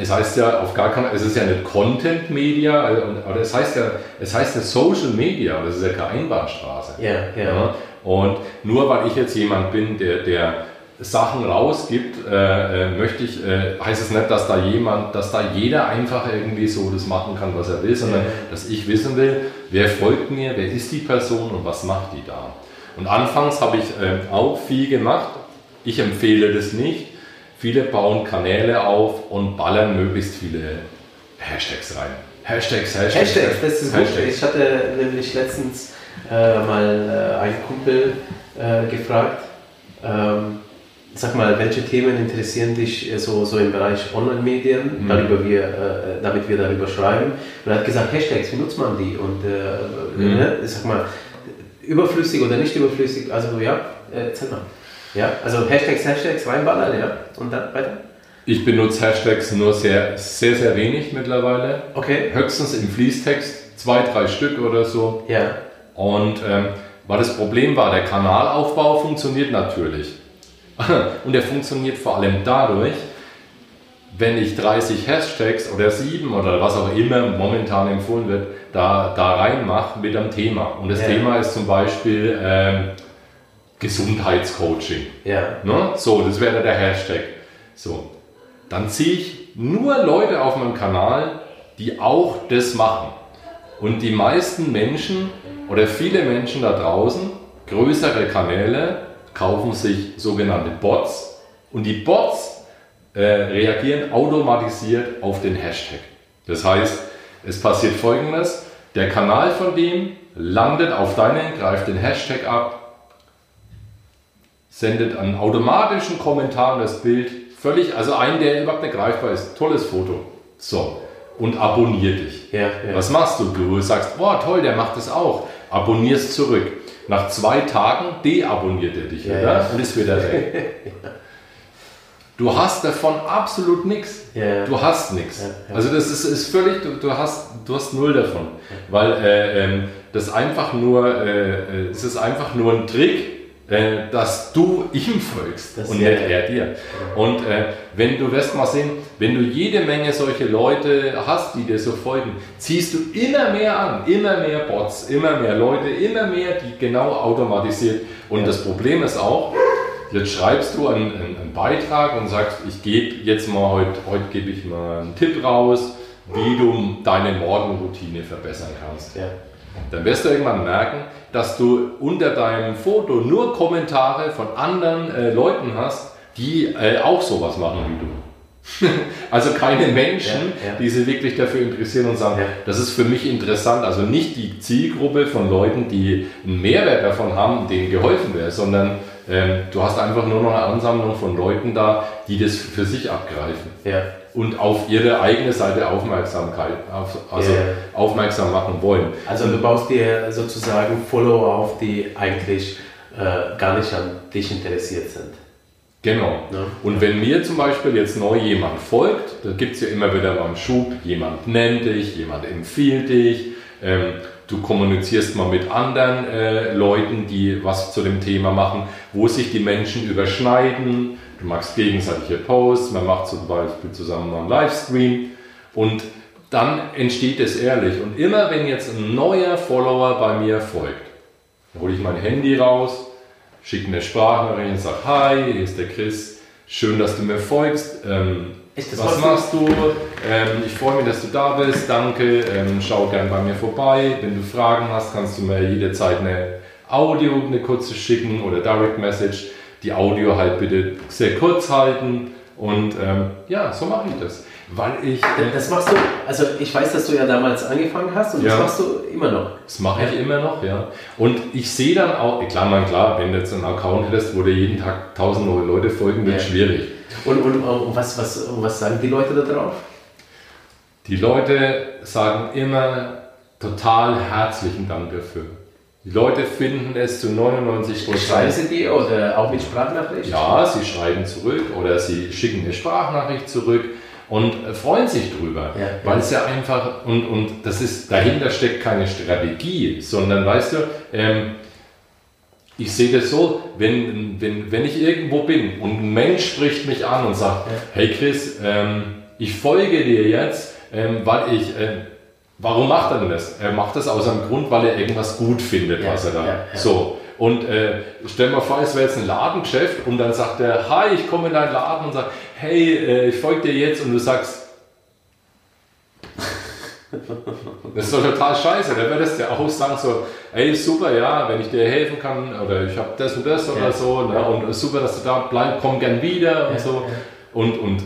Es heißt ja auf gar keinen es ist ja eine Content Media, aber es heißt ja, es heißt eine Social Media, das ist ja keine Einbahnstraße. Ja, ja. ja. Und nur weil ich jetzt jemand bin, der, der Sachen rausgibt, äh, äh, möchte ich, äh, heißt es nicht, dass da jemand, dass da jeder einfach irgendwie so das machen kann, was er will, sondern dass ich wissen will, wer folgt mir, wer ist die Person und was macht die da. Und anfangs habe ich äh, auch viel gemacht. Ich empfehle das nicht. Viele bauen Kanäle auf und ballern möglichst viele Hashtags rein. Hashtags, Hashtags. Hashtags, das ist Hashtags. gut. Ich hatte nämlich letztens äh, mal äh, einen Kumpel gefragt, ähm, Sag mal, welche Themen interessieren dich äh, so, so im Bereich Online-Medien, mhm. darüber wir, äh, damit wir darüber schreiben? Und er hat gesagt, Hashtags, wie nutzt man die? Und äh, mhm. ne, sag mal, überflüssig oder nicht überflüssig, also ja, äh, erzähl mal. Ja, also Hashtags, Hashtags reinballern, ja, und dann weiter? Ich benutze Hashtags nur sehr, sehr, sehr wenig mittlerweile. Okay. Höchstens im Fließtext, zwei, drei Stück oder so. Ja. Und ähm, weil das Problem war, der Kanalaufbau funktioniert natürlich. Und er funktioniert vor allem dadurch, wenn ich 30 Hashtags oder 7 oder was auch immer momentan empfohlen wird, da, da reinmache mit einem Thema. Und das ja. Thema ist zum Beispiel ähm, Gesundheitscoaching. Ja. Ne? So, das wäre der Hashtag. So, dann ziehe ich nur Leute auf meinem Kanal, die auch das machen. Und die meisten Menschen oder viele Menschen da draußen, größere Kanäle, kaufen sich sogenannte Bots und die Bots äh, reagieren automatisiert auf den Hashtag. Das heißt, es passiert folgendes, der Kanal von dem landet auf deinen, greift den Hashtag ab, sendet einen automatischen Kommentar und das Bild völlig, also einen, der überhaupt nicht greifbar ist, tolles Foto. So, und abonniert dich. Ja, ja. Was machst du? Du sagst, boah, toll, der macht das auch. Abonnierst zurück. Nach zwei Tagen deabonniert er dich wieder ja, und ist wieder weg. Du hast davon absolut nichts. Ja. Du hast nichts. Ja, also das ist, ist völlig, du, du, hast, du hast null davon. Weil äh, ähm, das einfach nur, äh, äh, es ist einfach nur ein Trick, äh, dass du ihm folgst das und nicht er dir. Und äh, wenn du wirst mal sehen, wenn du jede Menge solche Leute hast, die dir so folgen, ziehst du immer mehr an, immer mehr Bots, immer mehr Leute, immer mehr, die genau automatisiert. Und ja. das Problem ist auch, jetzt schreibst du einen, einen Beitrag und sagst, ich gebe jetzt mal heute, heute gebe ich mal einen Tipp raus, wie du deine Morgenroutine verbessern kannst. Ja. Dann wirst du irgendwann merken, dass du unter deinem Foto nur Kommentare von anderen äh, Leuten hast, die äh, auch sowas machen wie du. also keine Menschen, ja, ja. die sich wirklich dafür interessieren und sagen, ja. das ist für mich interessant. Also nicht die Zielgruppe von Leuten, die einen Mehrwert davon haben, denen geholfen wäre, sondern ähm, du hast einfach nur noch eine Ansammlung von Leuten da, die das für sich abgreifen. Ja. Und auf ihre eigene Seite Aufmerksamkeit, auf, also Ja. aufmerksam machen wollen. Also du baust dir sozusagen Follower auf, die eigentlich äh, gar nicht an dich interessiert sind. Genau. Ja. Und wenn mir zum Beispiel jetzt neu jemand folgt, da gibt es ja immer wieder mal einen Schub, jemand nennt dich, jemand empfiehlt dich, ähm, du kommunizierst mal mit anderen äh, Leuten, die was zu dem Thema machen, wo sich die Menschen überschneiden, du machst gegenseitige Posts, man macht zum Beispiel zusammen mal einen Livestream und dann entsteht es ehrlich. Und immer wenn jetzt ein neuer Follower bei mir folgt, dann hole ich mein Handy raus, schicke eine Sprachnachricht und sage, hi, hier ist der Chris, schön, dass du mir folgst. Ähm, Echt, das was machst machst du? Ähm, ich freue mich, dass du da bist, danke, ähm, schau gern bei mir vorbei. Wenn du Fragen hast, kannst du mir jederzeit eine Audio, eine kurze schicken oder Direct Message. Die Audio halt bitte sehr kurz halten und ähm, ja, so mache ich das. Weil ich, Das machst du, also ich weiß, dass du ja damals angefangen hast und Ja. das machst du immer noch. Das mache ich immer noch, ja. Und ich sehe dann auch, klar, man, klar, wenn du jetzt einen Account hättest, wo dir jeden Tag tausend neue Leute folgen, wird Ja. schwierig. Und, und, und was, was, und was sagen die Leute da drauf? Die Leute sagen immer total herzlichen Dank dafür. Die Leute finden es zu 99 Schreiben Prozent. sie dir oder auch mit Sprachnachricht? Ja, sie schreiben zurück oder sie schicken eine Sprachnachricht zurück und äh, freuen sich drüber. Ja, weil es ja einfach, und, und das ist, dahinter steckt keine Strategie, sondern weißt du, ähm, ich sehe das so, wenn, wenn, wenn ich irgendwo bin und ein Mensch spricht mich an und sagt, Ja. hey Chris, ähm, ich folge dir jetzt, ähm, weil ich, ähm, warum macht er denn das? Er macht das aus einem Grund, weil er irgendwas gut findet, Ja, was er da, ja, ja. so. Und äh, stell mal vor, es wäre jetzt ein Ladengeschäft und dann sagt er, hi, ich komme in deinen Laden und sagt, hey, äh, ich folge dir jetzt und du sagst, das ist doch total scheiße. Da würdest du ja auch sagen so, ey, super, ja, wenn ich dir helfen kann oder ich habe das und das oder so ne, und super, dass du da bleibst, komm gern wieder und so. Und, und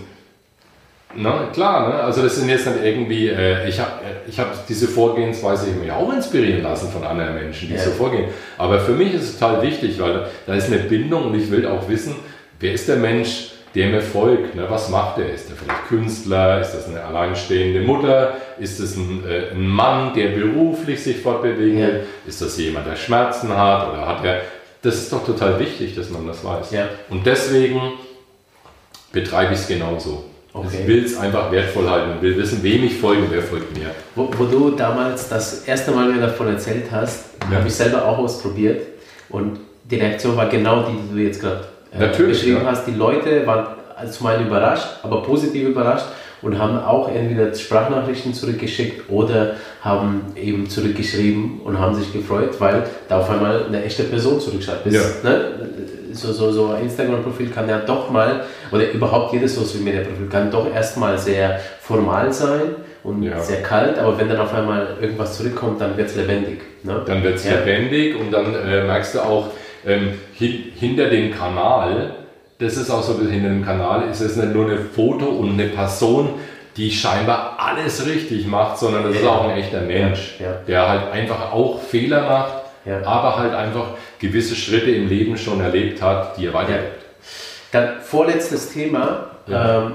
na, klar, ne? also das sind jetzt dann irgendwie, äh, ich habe ich hab diese Vorgehensweise mich auch inspirieren lassen von anderen Menschen, die Ja. so vorgehen. Aber für mich ist es total wichtig, weil da ist eine Bindung und ich will auch wissen, wer ist der Mensch, der mir folgt? Ne? Was macht er? Ist er vielleicht Künstler? Ist das eine alleinstehende Mutter? Ist das ein, äh, ein Mann, der beruflich sich fortbewegen will? Ist das jemand, der Schmerzen hat? Oder hat er... Das ist doch total wichtig, dass man das weiß. Ja. Und deswegen betreibe ich es genauso. Okay. Ich will es einfach wertvoll halten und will wissen, wem ich folge und wer folgt mir. Wo, wo du damals das erste Mal mir davon erzählt hast, Ja. habe ich selber auch ausprobiert und die Reaktion war genau die, die du jetzt gerade äh, beschrieben ja. hast. Die Leute waren zum einen überrascht, aber positiv überrascht und haben auch entweder Sprachnachrichten zurückgeschickt oder haben eben zurückgeschrieben und haben sich gefreut, weil da auf einmal eine echte Person zurückschreibt. Das, Ja. ne? So, so, so ein Instagram-Profil kann ja doch mal, oder überhaupt jedes Social-Media-Profil kann doch erstmal sehr formal sein und Ja. sehr kalt, aber wenn dann auf einmal irgendwas zurückkommt, dann wird es lebendig. Ne? Dann wird es Ja. lebendig und dann äh, merkst du auch, ähm, hin, hinter dem Kanal, das ist auch so ein bisschen hinter dem Kanal, ist es nicht nur eine Foto und eine Person, die scheinbar alles richtig macht, sondern das ist Ja. auch ein echter Mensch, der halt einfach auch Fehler macht, aber halt einfach gewisse Schritte im Leben schon erlebt hat, die er weitergibt. Dann vorletztes Thema, Ja. ähm,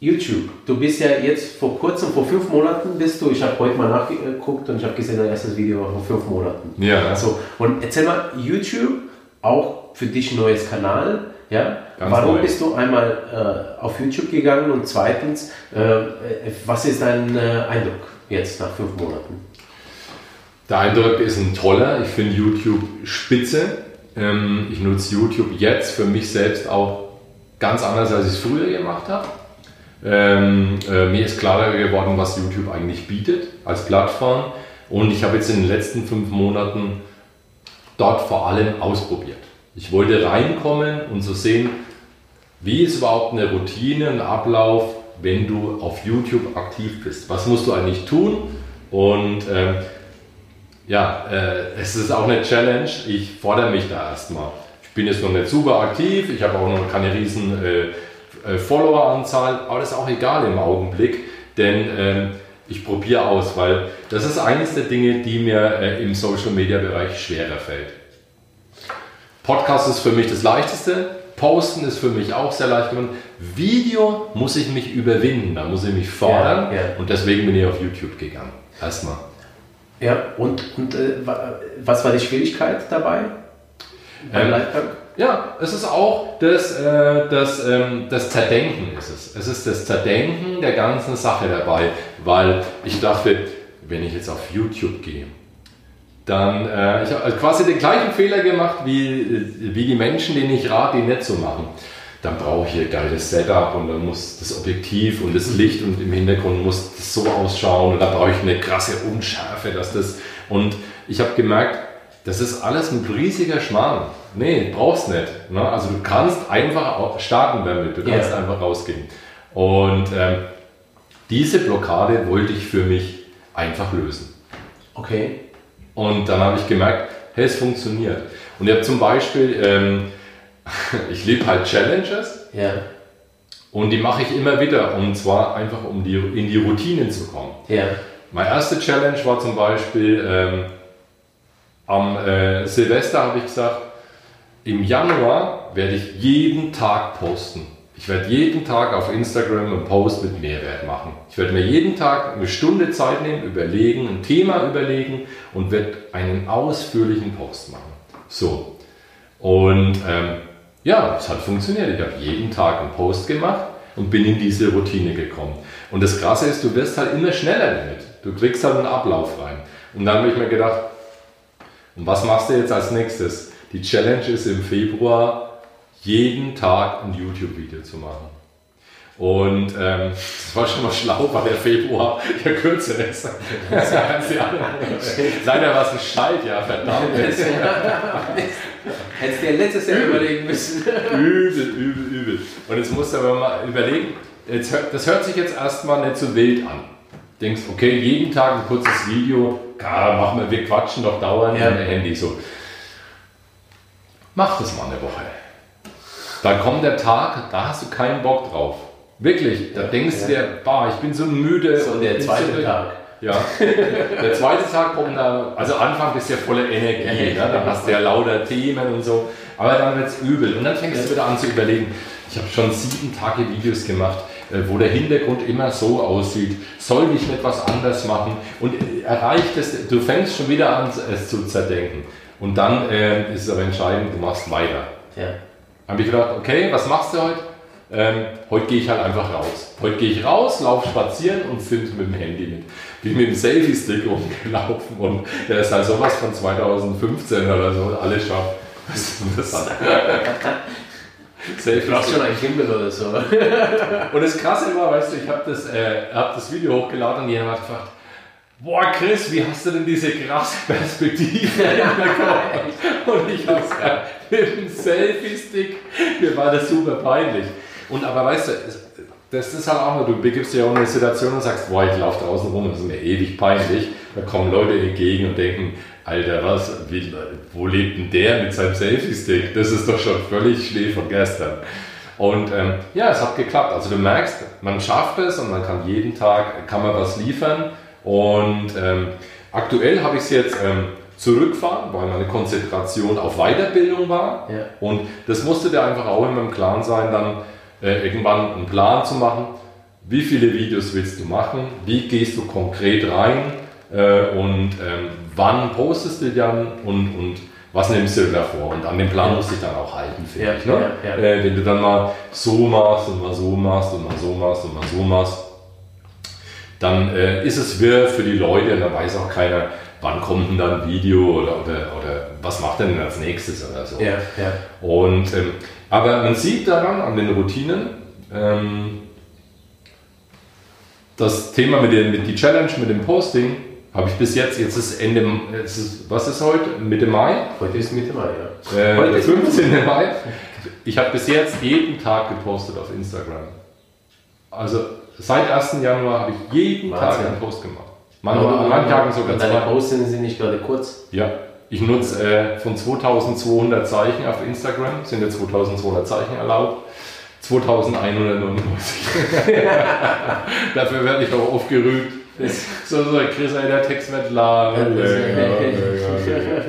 YouTube. Du bist ja jetzt vor kurzem, vor fünf Monaten bist du, ich habe heute mal nachgeguckt und ich habe gesehen, dein erstes Video war vor fünf Monaten. Ja, Also, und erzähl mal, YouTube, auch für dich ein neues Kanal, ja? Ganz Warum neu. bist du einmal äh, auf YouTube gegangen und zweitens, äh, äh, was ist dein äh, Eindruck jetzt nach fünf Monaten? Der Eindruck ist ein toller. Ich finde YouTube spitze. Ähm, ich nutze YouTube jetzt für mich selbst auch ganz anders, als ich es früher gemacht habe. Ähm, äh, mir ist klarer geworden, was YouTube eigentlich bietet als Plattform. Und ich habe jetzt in den letzten fünf Monaten dort vor allem ausprobiert. Ich wollte reinkommen und so sehen, wie ist überhaupt eine Routine, ein Ablauf, wenn du auf YouTube aktiv bist? Was musst du eigentlich tun? Und ähm, ja, äh, es ist auch eine Challenge. Ich fordere mich da erstmal. Ich bin jetzt noch nicht super aktiv, ich habe auch noch keine riesen äh, äh, Follower-Anzahl, aber das ist auch egal im Augenblick, denn ähm, ich probiere aus, weil das ist eines der Dinge, die mir äh, im Social-Media-Bereich schwerer fällt. Podcast ist für mich das leichteste. Posten ist für mich auch sehr leicht geworden. Video muss ich mich überwinden, da muss ich mich fordern. Ja, ja. Und deswegen bin ich auf YouTube gegangen. Erstmal. Ja, und, und äh, wa- was war die Schwierigkeit dabei? Beim Ähm, Liveband? Ja, es ist auch das, äh, das, ähm, das Zerdenken ist es. Es ist das Zerdenken der ganzen Sache dabei, weil ich dachte, wenn ich jetzt auf YouTube gehe, dann, äh, ich habe quasi den gleichen Fehler gemacht wie, wie die Menschen, denen ich rate, die nicht so machen. Dann brauche ich hier ein geiles Setup und dann muss das Objektiv und das Licht und im Hintergrund muss das so ausschauen und dann brauche ich eine krasse Unschärfe, dass das und ich habe gemerkt, das ist alles ein riesiger Schmarrn. Nee, brauchst nicht. Ne? Also du kannst einfach starten damit, du kannst Ja. einfach rausgehen. Und ähm, diese Blockade wollte ich für mich einfach lösen. Okay. Und dann habe ich gemerkt, hey, es funktioniert. Und ich habe zum Beispiel, ähm, ich liebe halt Challenges Ja. und die mache ich immer wieder. Und zwar einfach, um die, in die Routinen zu kommen. Ja. Meine erste Challenge war zum Beispiel ähm, am äh, Silvester habe ich gesagt, im Januar werde ich jeden Tag posten. Ich werde jeden Tag auf Instagram einen Post mit Mehrwert machen. Ich werde mir jeden Tag eine Stunde Zeit nehmen, überlegen, ein Thema überlegen und werde einen ausführlichen Post machen. So. Und ähm, ja, es hat funktioniert. Ich habe jeden Tag einen Post gemacht und bin in diese Routine gekommen. Und das Krasse ist, du wirst halt immer schneller damit. Du kriegst halt einen Ablauf rein. Und dann habe ich mir gedacht, und was machst du jetzt als nächstes? Die Challenge ist im Februar, jeden Tag ein YouTube-Video zu machen. Und ähm, das war schon mal schlau, weil der Februar ja kürzer ist. Leider war es ein Schaltjahr, verdammt. Hättest du dir letztes Jahr überlegen müssen. Übel, übel, übel. Und jetzt musst du aber mal überlegen, jetzt, das hört sich jetzt erstmal nicht so wild an. Du denkst, okay, jeden Tag ein kurzes Video, klar, machen wir, wir quatschen doch dauernd Ja. mit dem Handy so. Mach das mal eine Woche. Dann kommt der Tag, da hast du keinen Bock drauf. Wirklich, da denkst ja. du dir, bah, ich bin so müde. So und der zweite so- Tag. Ja, der zweite Tag kommt da, also Anfang bist du ja voller Energie, ne? dann hast du ja lauter Themen und so, aber dann wird es übel und dann fängst du wieder an zu überlegen, ich habe schon sieben Tage Videos gemacht, äh, wo der Hintergrund immer so aussieht, soll ich nicht was anders machen und äh, erreicht es, du fängst schon wieder an es zu zerdenken und dann äh, ist es aber entscheidend, du machst weiter. Ja. Habe ich gedacht, okay, was machst du heute? Ähm, heute gehe ich halt einfach raus. Heute gehe ich raus, laufe spazieren und filme mit dem Handy mit. Bin mit dem Selfie-Stick rumgelaufen und der ist halt sowas von 2015 oder so, alles scharf. Das ist interessant. Du brauchst schon Selfie-Stick. ein Gimbal oder so. Und das Krasse war, weißt du, ich habe das, äh, hab das Video hochgeladen und jemand hat gefragt, Boah, Chris, wie hast du denn diese krasse Perspektive? Und ich habe gesagt, mit dem Selfie-Stick, mir war das super peinlich. Und aber weißt du, das ist halt auch du begibst dich ja auch in eine Situation und sagst, boah, ich laufe draußen rum, das ist mir ewig peinlich. Da kommen Leute entgegen und denken, Alter, was, wie, wo lebt denn der mit seinem Selfie-Stick? Das ist doch schon völlig Schnee von gestern. Und ähm, ja, es hat geklappt. Also du merkst, man schafft es und man kann jeden Tag, kann man was liefern. Und ähm, aktuell habe ich es jetzt ähm, zurückfahren, weil meine Konzentration auf Weiterbildung war. Ja. Und das musste dir einfach auch immer im Klaren sein, dann äh, irgendwann einen Plan zu machen. Wie viele Videos willst du machen? Wie gehst du konkret rein? Äh, und ähm, wann postest du dann? Und, und was nimmst du davor? Und an dem Plan musst du dich dann auch halten, finde Ja, ich. Ne? ja, ja. Äh, wenn du dann mal so machst und mal so machst und mal so machst und mal so machst, dann äh, ist es wirr für die Leute und dann weiß auch keiner, wann kommt denn da ein Video oder, oder, oder was macht er denn als nächstes oder so. Ja, ja. Und, ähm, aber man sieht daran, an den Routinen, ähm, das Thema mit, den, mit die Challenge, mit dem Posting, habe ich bis jetzt, jetzt ist Ende, jetzt ist, was ist heute? Mitte Mai? Heute ist Mitte Mai, ja. Äh, Heute der ist 15. Mai. Ich habe bis jetzt jeden Tag gepostet auf Instagram. Also seit 1. Januar habe ich jeden Tag Wahnsinn. einen Post gemacht. Manchmal, an manchen Tagen sogar Und deine zwei. Posts sind nicht gerade kurz. Ja, ich nutze äh, von 2200 Zeichen auf Instagram, sind ja 2200 Zeichen erlaubt. 2199. Dafür werde ich auch oft gerügt. So, so, Chris, ey, der Text wird lang. Länger, länger.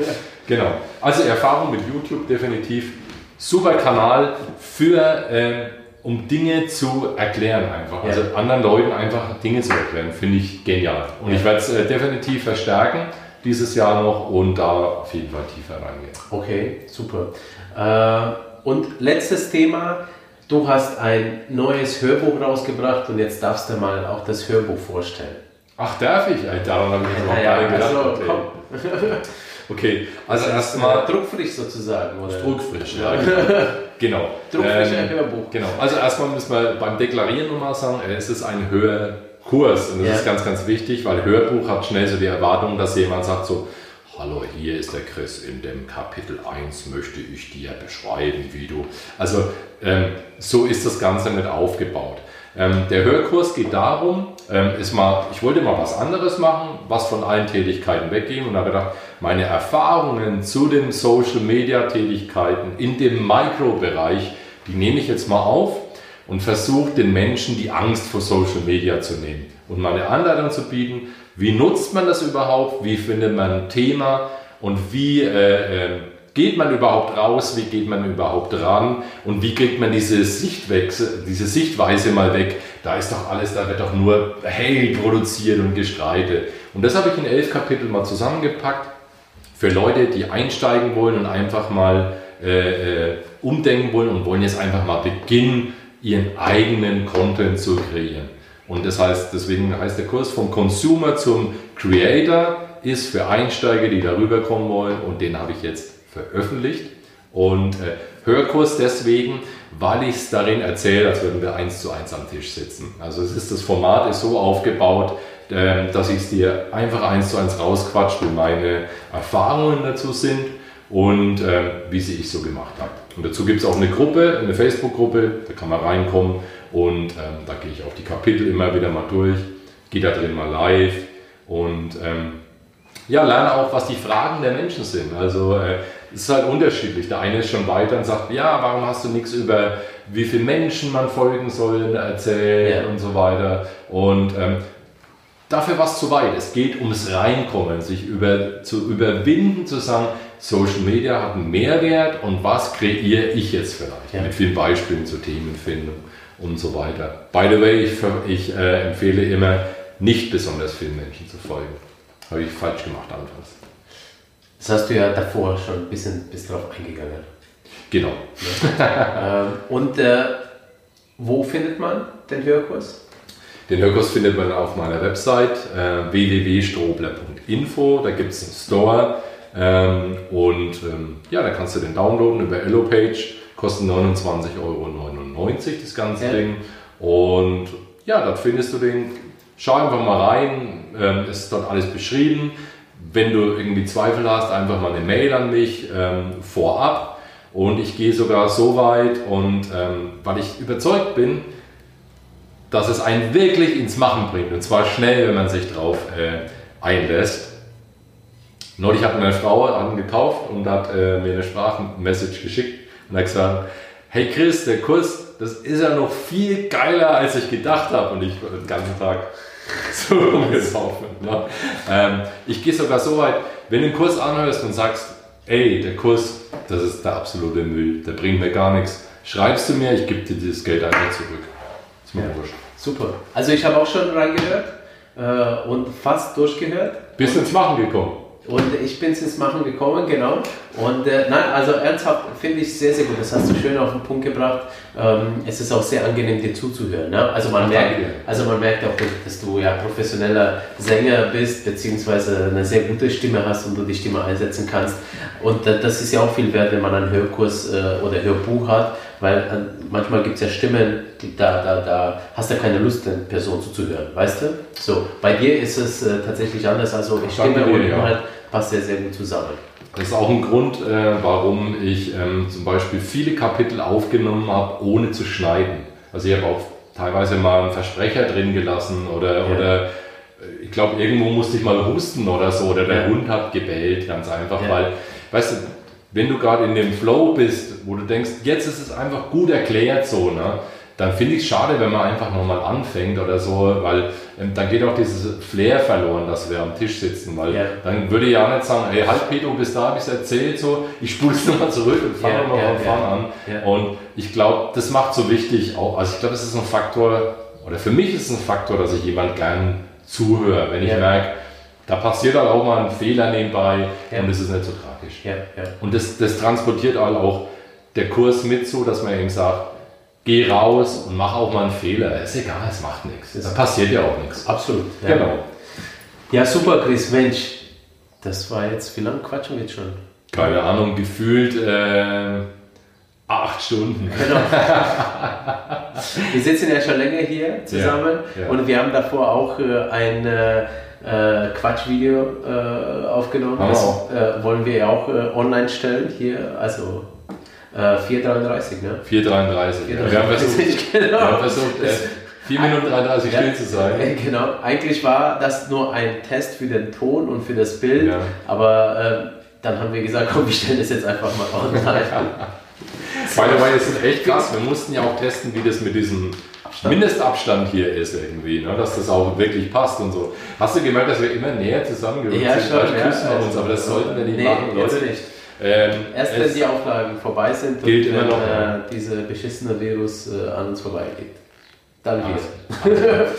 Genau. Also Erfahrung mit YouTube definitiv super Kanal für, äh, um Dinge zu erklären einfach. Also anderen Leuten einfach Dinge zu erklären, finde ich genial. Und Ja. ich werde es äh, definitiv verstärken dieses Jahr noch und da auf jeden Fall tiefer reingehen. Okay, super. Äh, und letztes Thema. Du hast ein neues Hörbuch rausgebracht und jetzt darfst du mal auch das Hörbuch vorstellen. Ach, darf ich? Ey, daran habe ich noch Naja, gar nicht gedacht. also, okay. komm. okay, also ist, erstmal äh, druckfrisch sozusagen, oder? druckfrisch. Ja, genau. genau. Druckfrischer Hörbuch. Genau. Also erstmal müssen wir beim Deklarieren nochmal sagen, es ist ein Hörkurs und das Ja. ist ganz, ganz wichtig, weil Hörbuch hat schnell so die Erwartung, dass jemand sagt so, Hallo, hier ist der Chris. In dem Kapitel 1 möchte ich dir beschreiben, wie du. Also, ähm, so ist das Ganze nicht aufgebaut. Ähm, der Hörkurs geht darum, ähm, ist mal, ich wollte mal was anderes machen, was von allen Tätigkeiten weggehen und habe gedacht, meine Erfahrungen zu den Social Media Tätigkeiten in dem Mikrobereich, die nehme ich jetzt mal auf und versuche den Menschen die Angst vor Social Media zu nehmen und mal eine Anleitung zu bieten, wie nutzt man das überhaupt, wie findet man ein Thema und wie äh, äh, geht man überhaupt raus, wie geht man überhaupt ran und wie kriegt man diese Sichtwechsel, diese Sichtweise mal weg. Da ist doch alles, da wird doch nur Hate produziert und gestreitet. Und das habe ich in elf Kapiteln mal zusammengepackt für Leute, die einsteigen wollen und einfach mal äh, äh, umdenken wollen und wollen jetzt einfach mal beginnen, ihren eigenen Content zu kreieren. Und das heißt, deswegen heißt der Kurs vom Consumer zum Creator ist für Einsteiger, die darüber kommen wollen und den habe ich jetzt veröffentlicht. Und äh, Hörkurs deswegen, weil ich es darin erzähle, als würden wir eins zu eins am Tisch sitzen. Also es ist das Format ist so aufgebaut, ähm, dass ich es dir einfach eins zu eins rausquatscht, wie meine Erfahrungen dazu sind und ähm, wie sie ich so gemacht habe. Und dazu gibt es auch eine Gruppe, eine Facebook-Gruppe, da kann man reinkommen und ähm, da gehe ich auch die Kapitel immer wieder mal durch, gehe da drin mal live und ähm, ja, lerne auch, was die Fragen der Menschen sind. Also äh, es ist halt unterschiedlich. Der eine ist schon weiter und sagt, ja, warum hast du nichts über wie viele Menschen man folgen soll erzählt Ja. und so weiter. Und ähm, dafür war es zu weit. Es geht ums Reinkommen, sich über, zu überwinden, zu sagen, Social Media hat einen Mehrwert und was kreiere ich jetzt vielleicht? Ja. Mit vielen Beispielen zur Themenfindung und so weiter. By the way, ich, ich äh, empfehle immer, nicht besonders vielen Menschen zu folgen. Habe ich falsch gemacht anfangs. Das hast du ja davor schon ein bisschen bis drauf eingegangen. Genau. ähm, und äh, wo findet man den Hörkurs? Den Hörkurs findet man auf meiner Website äh, www.strobler.info. Da gibt es einen Store ähm, und ähm, ja, da kannst du den downloaden über Elopage. Kostet 29,99 Euro das ganze Ja. Ding. Und ja, dort findest du den. Schau einfach mal rein. Ähm, es ist dort alles beschrieben. Wenn du irgendwie Zweifel hast, einfach mal eine Mail an mich ähm, vorab. Und ich gehe sogar so weit und ähm, weil ich überzeugt bin, dass es einen wirklich ins Machen bringt. Und zwar schnell, wenn man sich drauf äh, einlässt. Neulich hat meine Frau einen gekauft und hat äh, mir eine Sprachmessage geschickt und hat gesagt, hey Chris, der Kurs, das ist ja noch viel geiler, als ich gedacht habe. Und ich den ganzen Tag so rumgelaufen. Ne? Ähm, ich gehe sogar so weit, wenn du den Kurs anhörst und sagst, ey, der Kurs, das ist der absolute Müll, der bringt mir gar nichts, schreibst du mir, ich gebe dir dieses Geld einfach zurück. Ist mir Ja. wurscht. Super. Also ich habe auch schon reingehört äh, und fast durchgehört. Bist ins Machen gekommen. Und ich bin ins Machen gekommen, genau. Und äh, nein, also ernsthaft finde ich sehr, sehr gut. Das hast du schön auf den Punkt gebracht. Ähm, es ist auch sehr angenehm, dir zuzuhören. Ne? Also, man merkt, also man merkt auch, dass du ja professioneller Sänger bist, beziehungsweise eine sehr gute Stimme hast und du die Stimme einsetzen kannst. Und äh, das ist ja auch viel wert, wenn man einen Hörkurs äh, oder Hörbuch hat, weil äh, manchmal gibt es ja Stimmen, die, da, da, da hast du keine Lust, der Person zuzuhören, weißt du? So, bei dir ist es äh, tatsächlich anders. Also ich Stimme dir, ja. Inhalt passt sehr, sehr gut zusammen. Das ist auch ein Grund, äh, warum ich ähm, zum Beispiel viele Kapitel aufgenommen habe, ohne zu schneiden. Also ich habe auch teilweise mal einen Versprecher drin gelassen oder, Ja. oder äh, ich glaube, irgendwo musste ich mal husten oder so oder der Ja. Hund hat gebellt, ganz einfach, Ja. weil, weißt du, wenn du gerade in dem Flow bist, wo du denkst, jetzt ist es einfach gut erklärt so, ne? dann finde ich es schade, wenn man einfach nochmal anfängt oder so, weil dann geht auch dieses Flair verloren, dass wir am Tisch sitzen, weil Ja. dann würde ich ja nicht sagen, ey, halt Pedro, bis da habe ich es erzählt, so, ich spule es nochmal zurück und fange Ja, nochmal ja, von ja. an. Und ich glaube, das macht so wichtig auch, also ich glaube, das ist ein Faktor, oder für mich ist es ein Faktor, dass ich jemand gern zuhöre, wenn ich merke, da passiert halt auch mal ein Fehler nebenbei und es ist nicht so tragisch. Und das, das transportiert halt auch der Kurs mit so, dass man eben sagt, geh raus und mach auch mal einen Fehler. Ist egal, es macht nichts. Da passiert ja auch nichts. Absolut. Ja. Genau. Ja, super, Chris. Mensch, das war jetzt, wie lange quatschen wir jetzt schon? Keine Ahnung, gefühlt äh, acht Stunden. Genau. wir sitzen ja schon länger hier zusammen Ja, ja. und wir haben davor auch äh, ein äh, äh, Quatschvideo äh, aufgenommen. Wir das äh, wollen wir ja auch online stellen hier, also äh, 4,33, ne? 4,33. Wir haben versucht, genau. wir haben versucht äh, 4 Minuten 33 still zu sein. Äh, Genau, eigentlich war das nur ein Test für den Ton und für das Bild, Ja. aber äh, dann haben wir gesagt, komm, wir stellen das jetzt einfach mal online. By the way, das ist echt krass. Wir mussten ja auch testen, wie das mit diesem Mindestabstand hier ist irgendwie, ne? dass das auch wirklich passt und so. Hast du gemerkt, dass wir immer näher zusammengerückt Ja, sind? schon, ja. küssen wir uns, aber das sollten wir nicht Nee, machen, Leute. nicht. Ähm, Erst wenn die Auflagen vorbei sind Gilt und immer wenn noch, ja. äh, dieser beschissene Virus äh, an uns vorbeigeht. Dann. Pedro,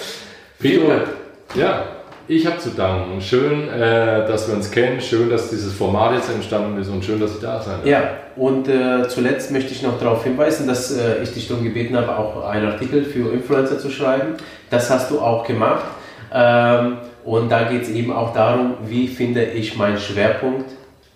Vielen Dank. ja, ich habe zu danken. Schön, äh, dass wir uns kennen. Schön, dass dieses Format jetzt entstanden ist und schön, dass ich da sein darf. Ja, und äh, zuletzt möchte ich noch darauf hinweisen, dass äh, ich dich darum gebeten habe, auch einen Artikel für Influencer zu schreiben. Das hast du auch gemacht. Ähm, und da geht es eben auch darum, wie finde ich meinen Schwerpunkt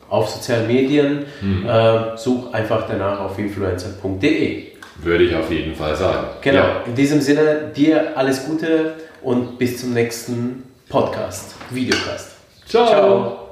auf sozialen Medien. Äh, such einfach danach auf influencer.de. Würde ich auf jeden Fall sagen. Genau. Ja. In diesem Sinne, dir alles Gute und bis zum nächsten Podcast, Videocast. Ciao. Ciao.